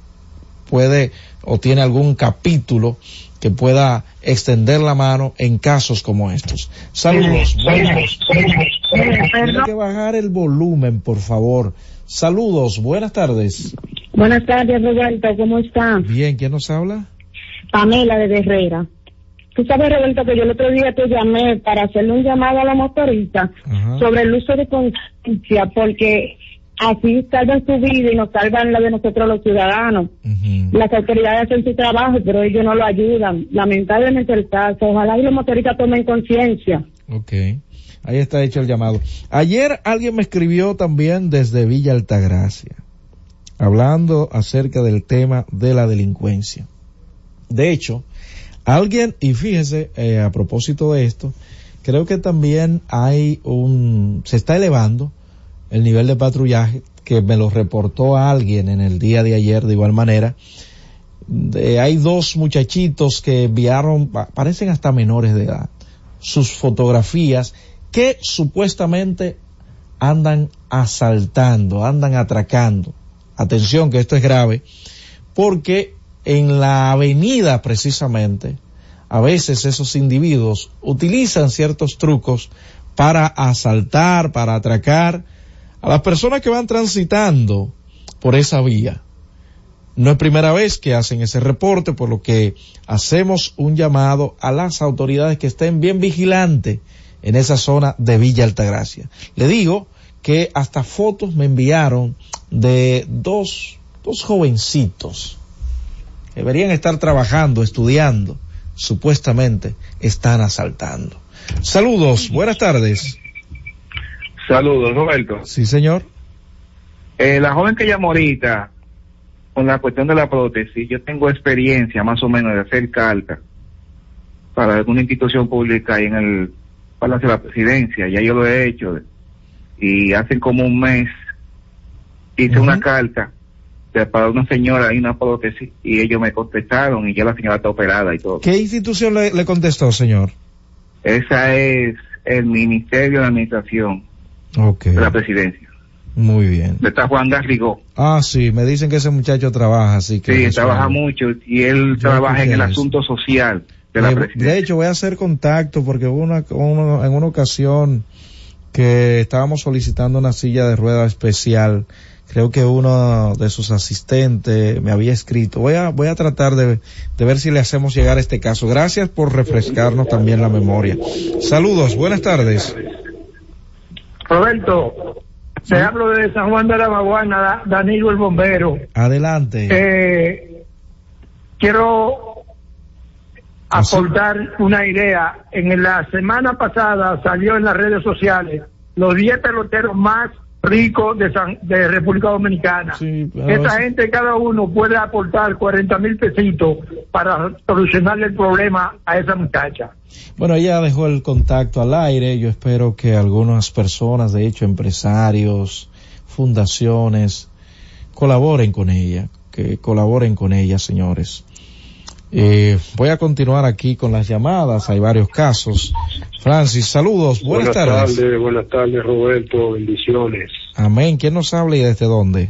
puede o tiene algún capítulo que pueda extender la mano en casos como estos. Saludos. Buenas. Tiene que bajar el volumen, por favor. Saludos. Buenas tardes. Buenas tardes, Roberto, ¿cómo está? Bien, ¿quién nos habla? Pamela de Herrera. Tú sabes, Roberto, que yo el otro día te llamé para hacerle un llamado a la motorista sobre el uso de conciencia, porque así salvan su vida y nos salvan la de nosotros los ciudadanos. Las autoridades hacen su trabajo, pero ellos no lo ayudan. Lamentablemente el caso. Ojalá y los motoristas tomen conciencia. Ok. Ahí está hecho el llamado. Ayer alguien me escribió también desde Villa Altagracia, hablando acerca del tema de la delincuencia. De hecho, alguien, y fíjese, eh, a propósito de esto, creo que también hay un, se está elevando el nivel de patrullaje, que me lo reportó alguien en el día de ayer de igual manera. hay dos muchachitos que enviaron, parecen hasta menores de edad, sus fotografías que supuestamente andan asaltando, andan atracando. Atención que esto es grave, porque en la avenida precisamente, a veces esos individuos utilizan ciertos trucos para asaltar, para atracar a las personas que van transitando por esa vía. No es primera vez que hacen ese reporte, por lo que hacemos un llamado a las autoridades que estén bien vigilantes en esa zona de Villa Altagracia. Le digo que hasta fotos me enviaron de dos, dos jovencitos que deberían estar trabajando, estudiando, supuestamente están asaltando. Saludos, buenas tardes. Saludos, Roberto. Sí, señor. Eh, la joven que llamó ahorita, con la cuestión de la prótesis, yo tengo experiencia más o menos de hacer carta para alguna institución pública ahí en el Palacio de la Presidencia, ya yo lo he hecho. Y hace como un mes hice una carta para una señora y una prótesis y ellos me contestaron y ya la señora está operada y todo. ¿Qué institución le, le contestó, señor? Esa es el Ministerio de Administración de la Presidencia. Muy bien. Está Juan Garrigó. Ah, sí, me dicen que ese muchacho trabaja, así que... Sí, trabaja mucho y él trabaja en el asunto social de la presidencia. de hecho, voy a hacer contacto porque hubo una, uno, en una ocasión que estábamos solicitando una silla de rueda especial. Creo que uno de sus asistentes me había escrito. Voy a, voy a tratar de, de ver si le hacemos llegar este caso. Gracias por refrescarnos también la memoria. Saludos, buenas tardes. Roberto, te hablo de San Juan de la Maguana, Danilo el Bombero. Adelante. Eh, quiero aportar una idea. En la semana pasada salió en las redes sociales los 10 peloteros más ricos de, San- de República Dominicana. pero Esa gente, cada uno puede aportar 40 mil pesitos para solucionarle el problema a esa muchacha. Bueno, ella dejó el contacto al aire. Yo espero que algunas personas, de hecho empresarios, fundaciones, colaboren con ella, que colaboren con ella, señores. Eh, voy a continuar aquí con las llamadas. Hay varios casos. Francis, saludos. Buenas, tardes. buenas tardes Roberto, bendiciones. Amén. ¿Quién nos habla y desde dónde?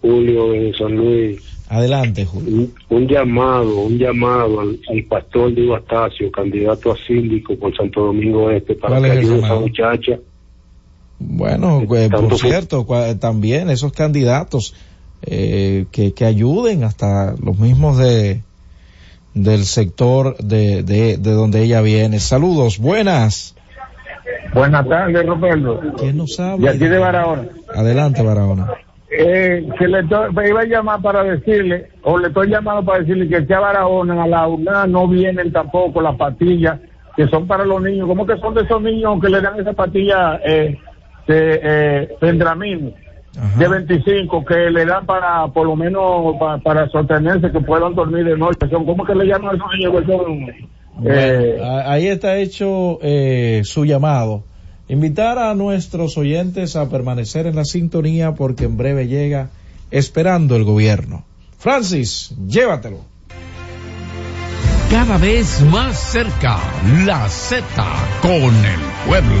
Julio de San Luis. Adelante, Julio. Un, un llamado, un llamado al, al pastor Diego Astacio, candidato a síndico por Santo Domingo Este, para ¿Cuál que ayude a esa muchacha. Bueno, eh, por Tanto- cierto, también esos candidatos eh, que, que ayuden hasta los mismos de del sector de, de, de donde ella viene. Saludos, buenas. Buenas tardes, Roberto. ¿Quién nos habla? aquí de Barahona. Adelante, Barahona. Eh, que le me iba a llamar para decirle, o le estoy llamando para decirle que aquí a Barahona, a la UNA, no vienen tampoco las pastillas que son para los niños. ¿Cómo que son de esos niños que le dan esa pastilla eh, de eh, De 25 que le dan para, por lo menos, pa- para sostenerse, que puedan dormir de noche? Son, ¿Cómo que le llaman a esos niños que son? eh, ahí está hecho eh, su llamado. Invitar a nuestros oyentes a permanecer en la sintonía porque en breve llega esperando el gobierno. Francis, llévatelo. Cada vez más cerca, la Z con el pueblo.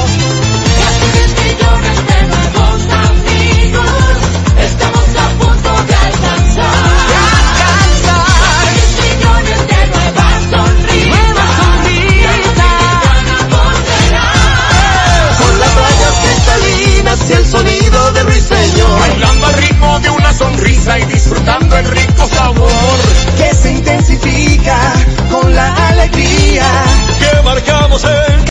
Una sonrisa y disfrutando el rico sabor. Que se intensifica con la alegría. Que marcamos el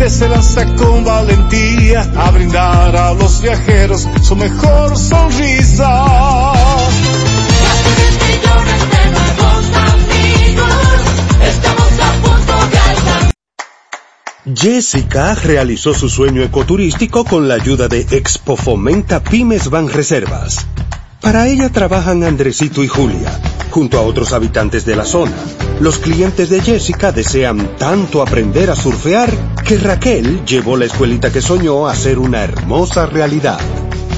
Gente se lanza con valentía a brindar a los viajeros su mejor sonrisa. Jessica realizó su sueño ecoturístico con la ayuda de Expo Fomenta Pymes Ban Reservas. Para ella trabajan Andresito y Julia, junto a otros habitantes de la zona. Los clientes de Jessica desean tanto aprender a surfear que Raquel llevó la escuelita que soñó a ser una hermosa realidad.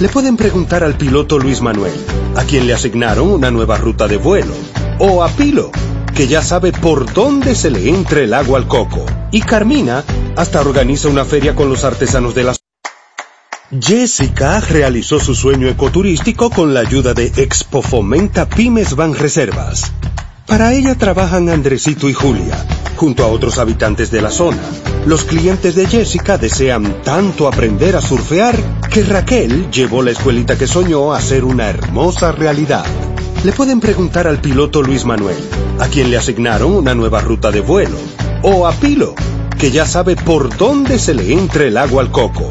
Le pueden preguntar al piloto Luis Manuel, a quien le asignaron una nueva ruta de vuelo, o a Pilo, que ya sabe por dónde se le entra el agua al coco. Y Carmina hasta organiza una feria con los artesanos de la Jessica realizó su sueño ecoturístico con la ayuda de Expo Fomenta Pymes Ban Reservas. Para ella trabajan Andresito y Julia, junto a otros habitantes de la zona. Los clientes de Jessica desean tanto aprender a surfear que Raquel llevó la escuelita que soñó a ser una hermosa realidad. Le pueden preguntar al piloto Luis Manuel, a quien le asignaron una nueva ruta de vuelo, o a Pilo, que ya sabe por dónde se le entra el agua al coco.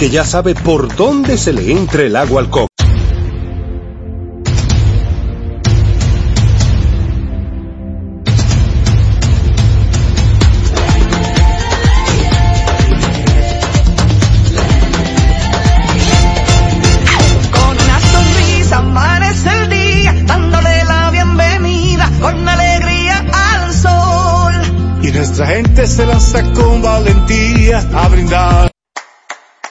que ya sabe por dónde se le entra el agua al coco. Con una sonrisa, amanece el día, dándole la bienvenida con alegría al sol. Y nuestra gente se lanza con valentía a brindar.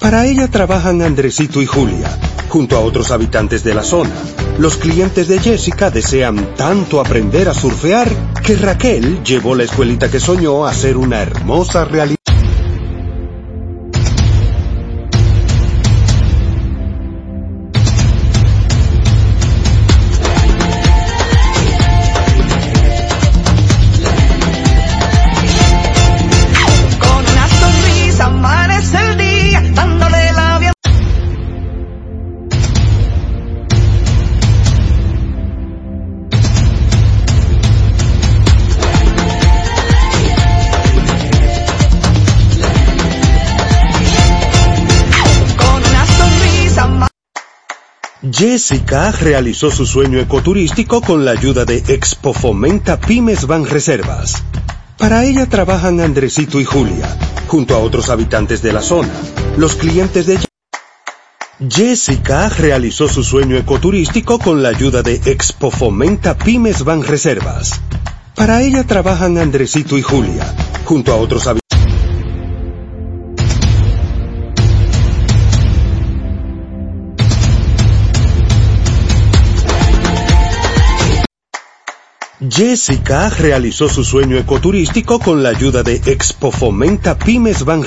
Para ella trabajan Andresito y Julia, junto a otros habitantes de la zona. Los clientes de Jessica desean tanto aprender a surfear que Raquel llevó la escuelita que soñó a ser una hermosa realidad. Jessica realizó su sueño ecoturístico con la ayuda de Expo Fomenta Pymes Van Reservas. Para ella trabajan Andresito y Julia, junto a otros habitantes de la zona. Los clientes de Jessica realizó su sueño ecoturístico con la ayuda de Expo Fomenta Pymes Van Reservas. Para ella trabajan Andresito y Julia, junto a otros habitantes. Jessica realizó su sueño ecoturístico con la ayuda de Expo Fomenta Pymes Van.